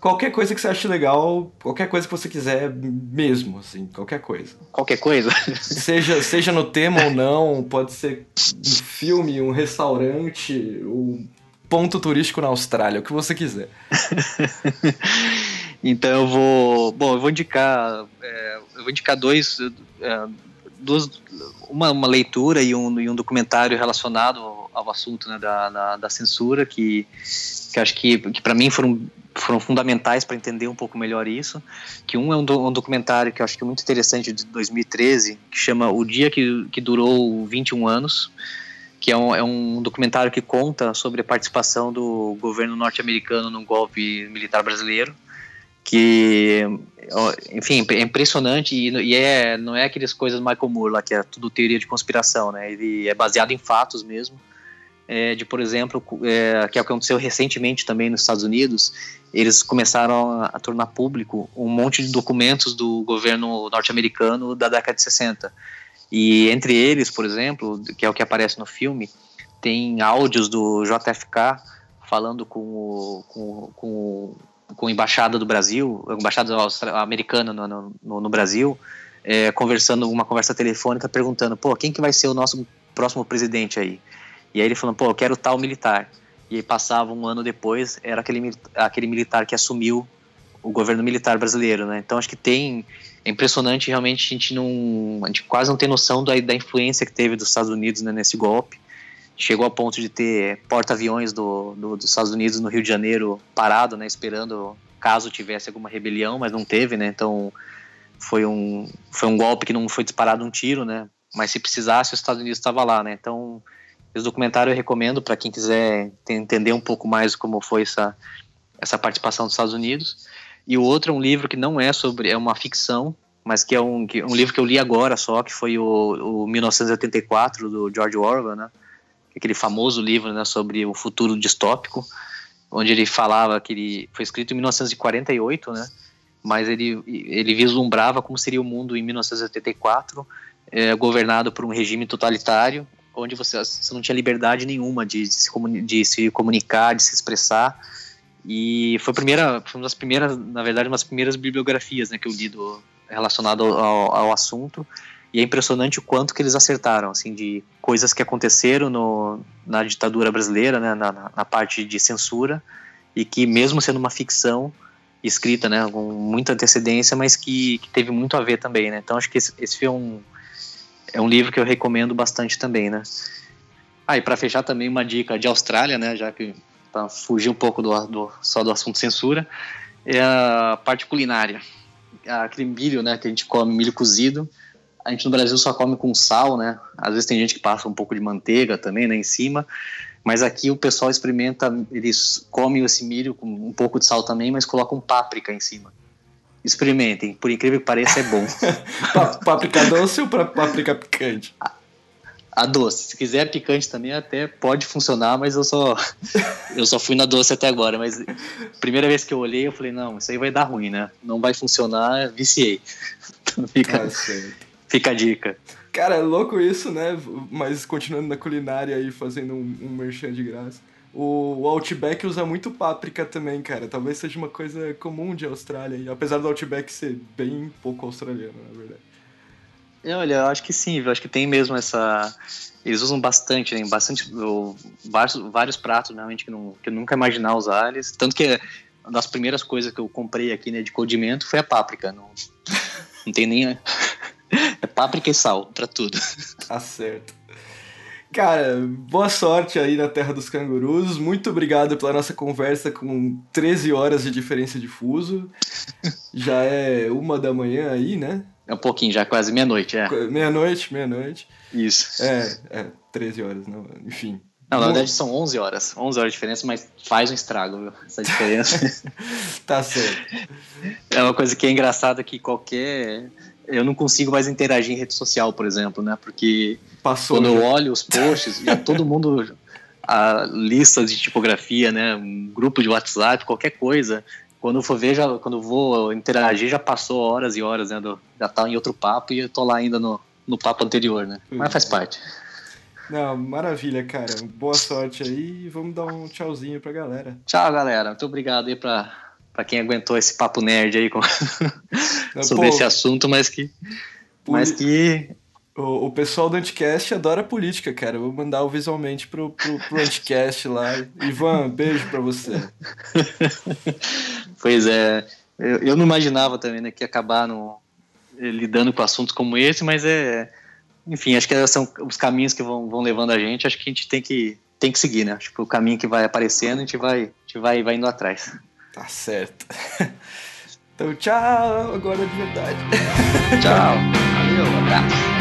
Qualquer coisa que você ache legal, qualquer coisa que você quiser mesmo, assim, qualquer coisa. Qualquer coisa? <laughs> Seja, seja no tema ou não, pode ser um filme, um restaurante, um ponto turístico na Austrália, o que você quiser. <laughs> então eu vou. Bom, eu vou indicar. É, eu vou indicar dois. É, duas, uma, uma leitura e um, e um documentário relacionado ao assunto né, da, da, da censura, que, que acho que, que para mim foram foram fundamentais para entender um pouco melhor isso. Que um é um, do, um, documentário que eu acho que é muito interessante de 2013, que chama O Dia que, que Durou 21 Anos, que é um, é um documentário que conta sobre a participação do governo norte-americano no golpe militar brasileiro que enfim é impressionante e, e, é não é aquelas coisas Michael Moore lá que é tudo teoria de conspiração né ele é baseado em fatos mesmo é, de, por exemplo, é, que aconteceu recentemente também nos Estados Unidos, eles começaram a, a tornar público um monte de documentos do governo norte-americano da década de 60. E entre eles, por exemplo, que é o que aparece no filme, tem áudios do JFK falando com, o, com, com, com a embaixada do Brasil, a embaixada americana no, no, no Brasil, é, conversando uma conversa telefônica, perguntando, pô, quem que vai ser o nosso próximo presidente aí? E aí ele falou, pô, eu quero tal militar. E aí passava um ano depois, era aquele, aquele militar que assumiu o governo militar brasileiro, né? Então acho que tem é impressionante realmente a gente não a gente quase não tem noção da, da influência que teve dos Estados Unidos né, nesse golpe. Chegou a ponto de ter porta-aviões do, do, dos Estados Unidos no Rio de Janeiro parado, né, esperando caso tivesse alguma rebelião, mas não teve, né? Então foi um foi um golpe que não foi disparado um tiro, né? Mas se precisasse, os Estados Unidos estava lá, né? Então esse documentário eu recomendo para quem quiser entender um pouco mais como foi essa, essa participação dos Estados Unidos. E o outro é um livro que não é sobre, é uma ficção, mas que é um, que, um livro que eu li agora só, que foi o, o 1984 do George Orwell, né? Aquele famoso livro né, sobre o futuro distópico, onde ele falava que ele foi escrito em 1948, né? Mas ele, ele vislumbrava como seria o mundo em 1984, é, governado por um regime totalitário onde você, você não tinha liberdade nenhuma de, de, se de se comunicar, de se expressar. E foi, primeira, foi uma das primeiras, na verdade, uma das primeiras bibliografias né, que eu li do, relacionado ao, ao, assunto. E é impressionante o quanto que eles acertaram, assim, de coisas que aconteceram no, na ditadura brasileira, né, na, na parte de censura, e que mesmo sendo uma ficção escrita, né, com muita antecedência, mas que, que teve muito a ver também, né. Então acho que esse, esse foi um é um livro que eu recomendo bastante também, né? Ah, e para fechar também uma dica de Austrália, né? Já que para fugir um pouco do, do, só do assunto censura, é a parte culinária. aquele milho, né, que a gente come, milho cozido, a gente no Brasil só come com sal, né? Às vezes tem gente que passa um pouco de manteiga também, né, em cima. Mas aqui o pessoal experimenta, eles comem esse milho com um pouco de sal também, mas colocam páprica em cima. Experimentem, por incrível que pareça, é bom. <laughs> páprica doce ou páprica picante? A, a, doce. Se quiser picante também até pode funcionar, mas eu só eu só fui na doce até agora. Mas primeira vez que eu olhei, eu falei, não, isso aí vai dar ruim, né? Não vai funcionar, viciei. Então fica, ah, fica a dica. Cara, é louco isso, né? Mas continuando na culinária aí, fazendo um, um merchan de graça. O, Outback usa muito páprica também, cara. Talvez seja uma coisa comum de Austrália, apesar do Outback ser bem pouco australiano, na verdade. É, olha, eu acho que sim, eu acho que tem mesmo essa. Eles usam bastante, né? Bastante. vários, vários pratos, realmente, que, não, que eu nunca imaginar usar eles. Tanto que uma das primeiras coisas que eu comprei aqui, né, de condimento foi a páprica. Não, não tem nem. <laughs> É páprica e sal para tudo. Tá certo. Cara, boa sorte aí na Terra dos Cangurus. Muito obrigado pela nossa conversa com 13 horas de diferença de fuso. Já é uma da manhã aí, né? É um pouquinho, já quase meia-noite, é. Meia-noite, meia-noite. Isso. É, é, 13 horas, não, enfim. Não, na verdade são 11 horas. 11 horas de diferença, mas faz um estrago, viu? Essa diferença. <laughs> tá certo. É uma coisa que é engraçada que qualquer eu não consigo mais interagir em rede social, por exemplo, né? Porque Passou, quando eu olho os posts, já todo mundo a lista de tipografia, né? Um grupo de WhatsApp, qualquer coisa. Quando eu for ver, já, quando eu vou interagir, já passou horas e horas, né? Do, já tá em outro papo e eu tô lá ainda no, no papo anterior, né? Mas faz parte. Não, maravilha, cara. Boa sorte aí e vamos dar um tchauzinho pra galera. Tchau, galera. Muito obrigado aí pra para quem aguentou esse papo nerd aí com... <laughs> sobre Pô, esse assunto, mas que. Mas que. O, o pessoal do Anticast adora política, cara. Eu vou mandar o visualmente pro, pro, pro Anticast lá. Ivan, beijo pra você. <laughs> pois é. Eu, eu não imaginava também né, que ia acabar no, lidando com assuntos como esse, mas é. Enfim, acho que são os caminhos que vão, vão levando a gente. Acho que a gente tem que, tem que seguir, né? Tipo, o caminho que vai aparecendo, a gente vai, a gente vai, vai indo atrás. Tá certo. <laughs> Então, tchau, agora de verdade. Tchau. <laughs> Valeu, um abraço.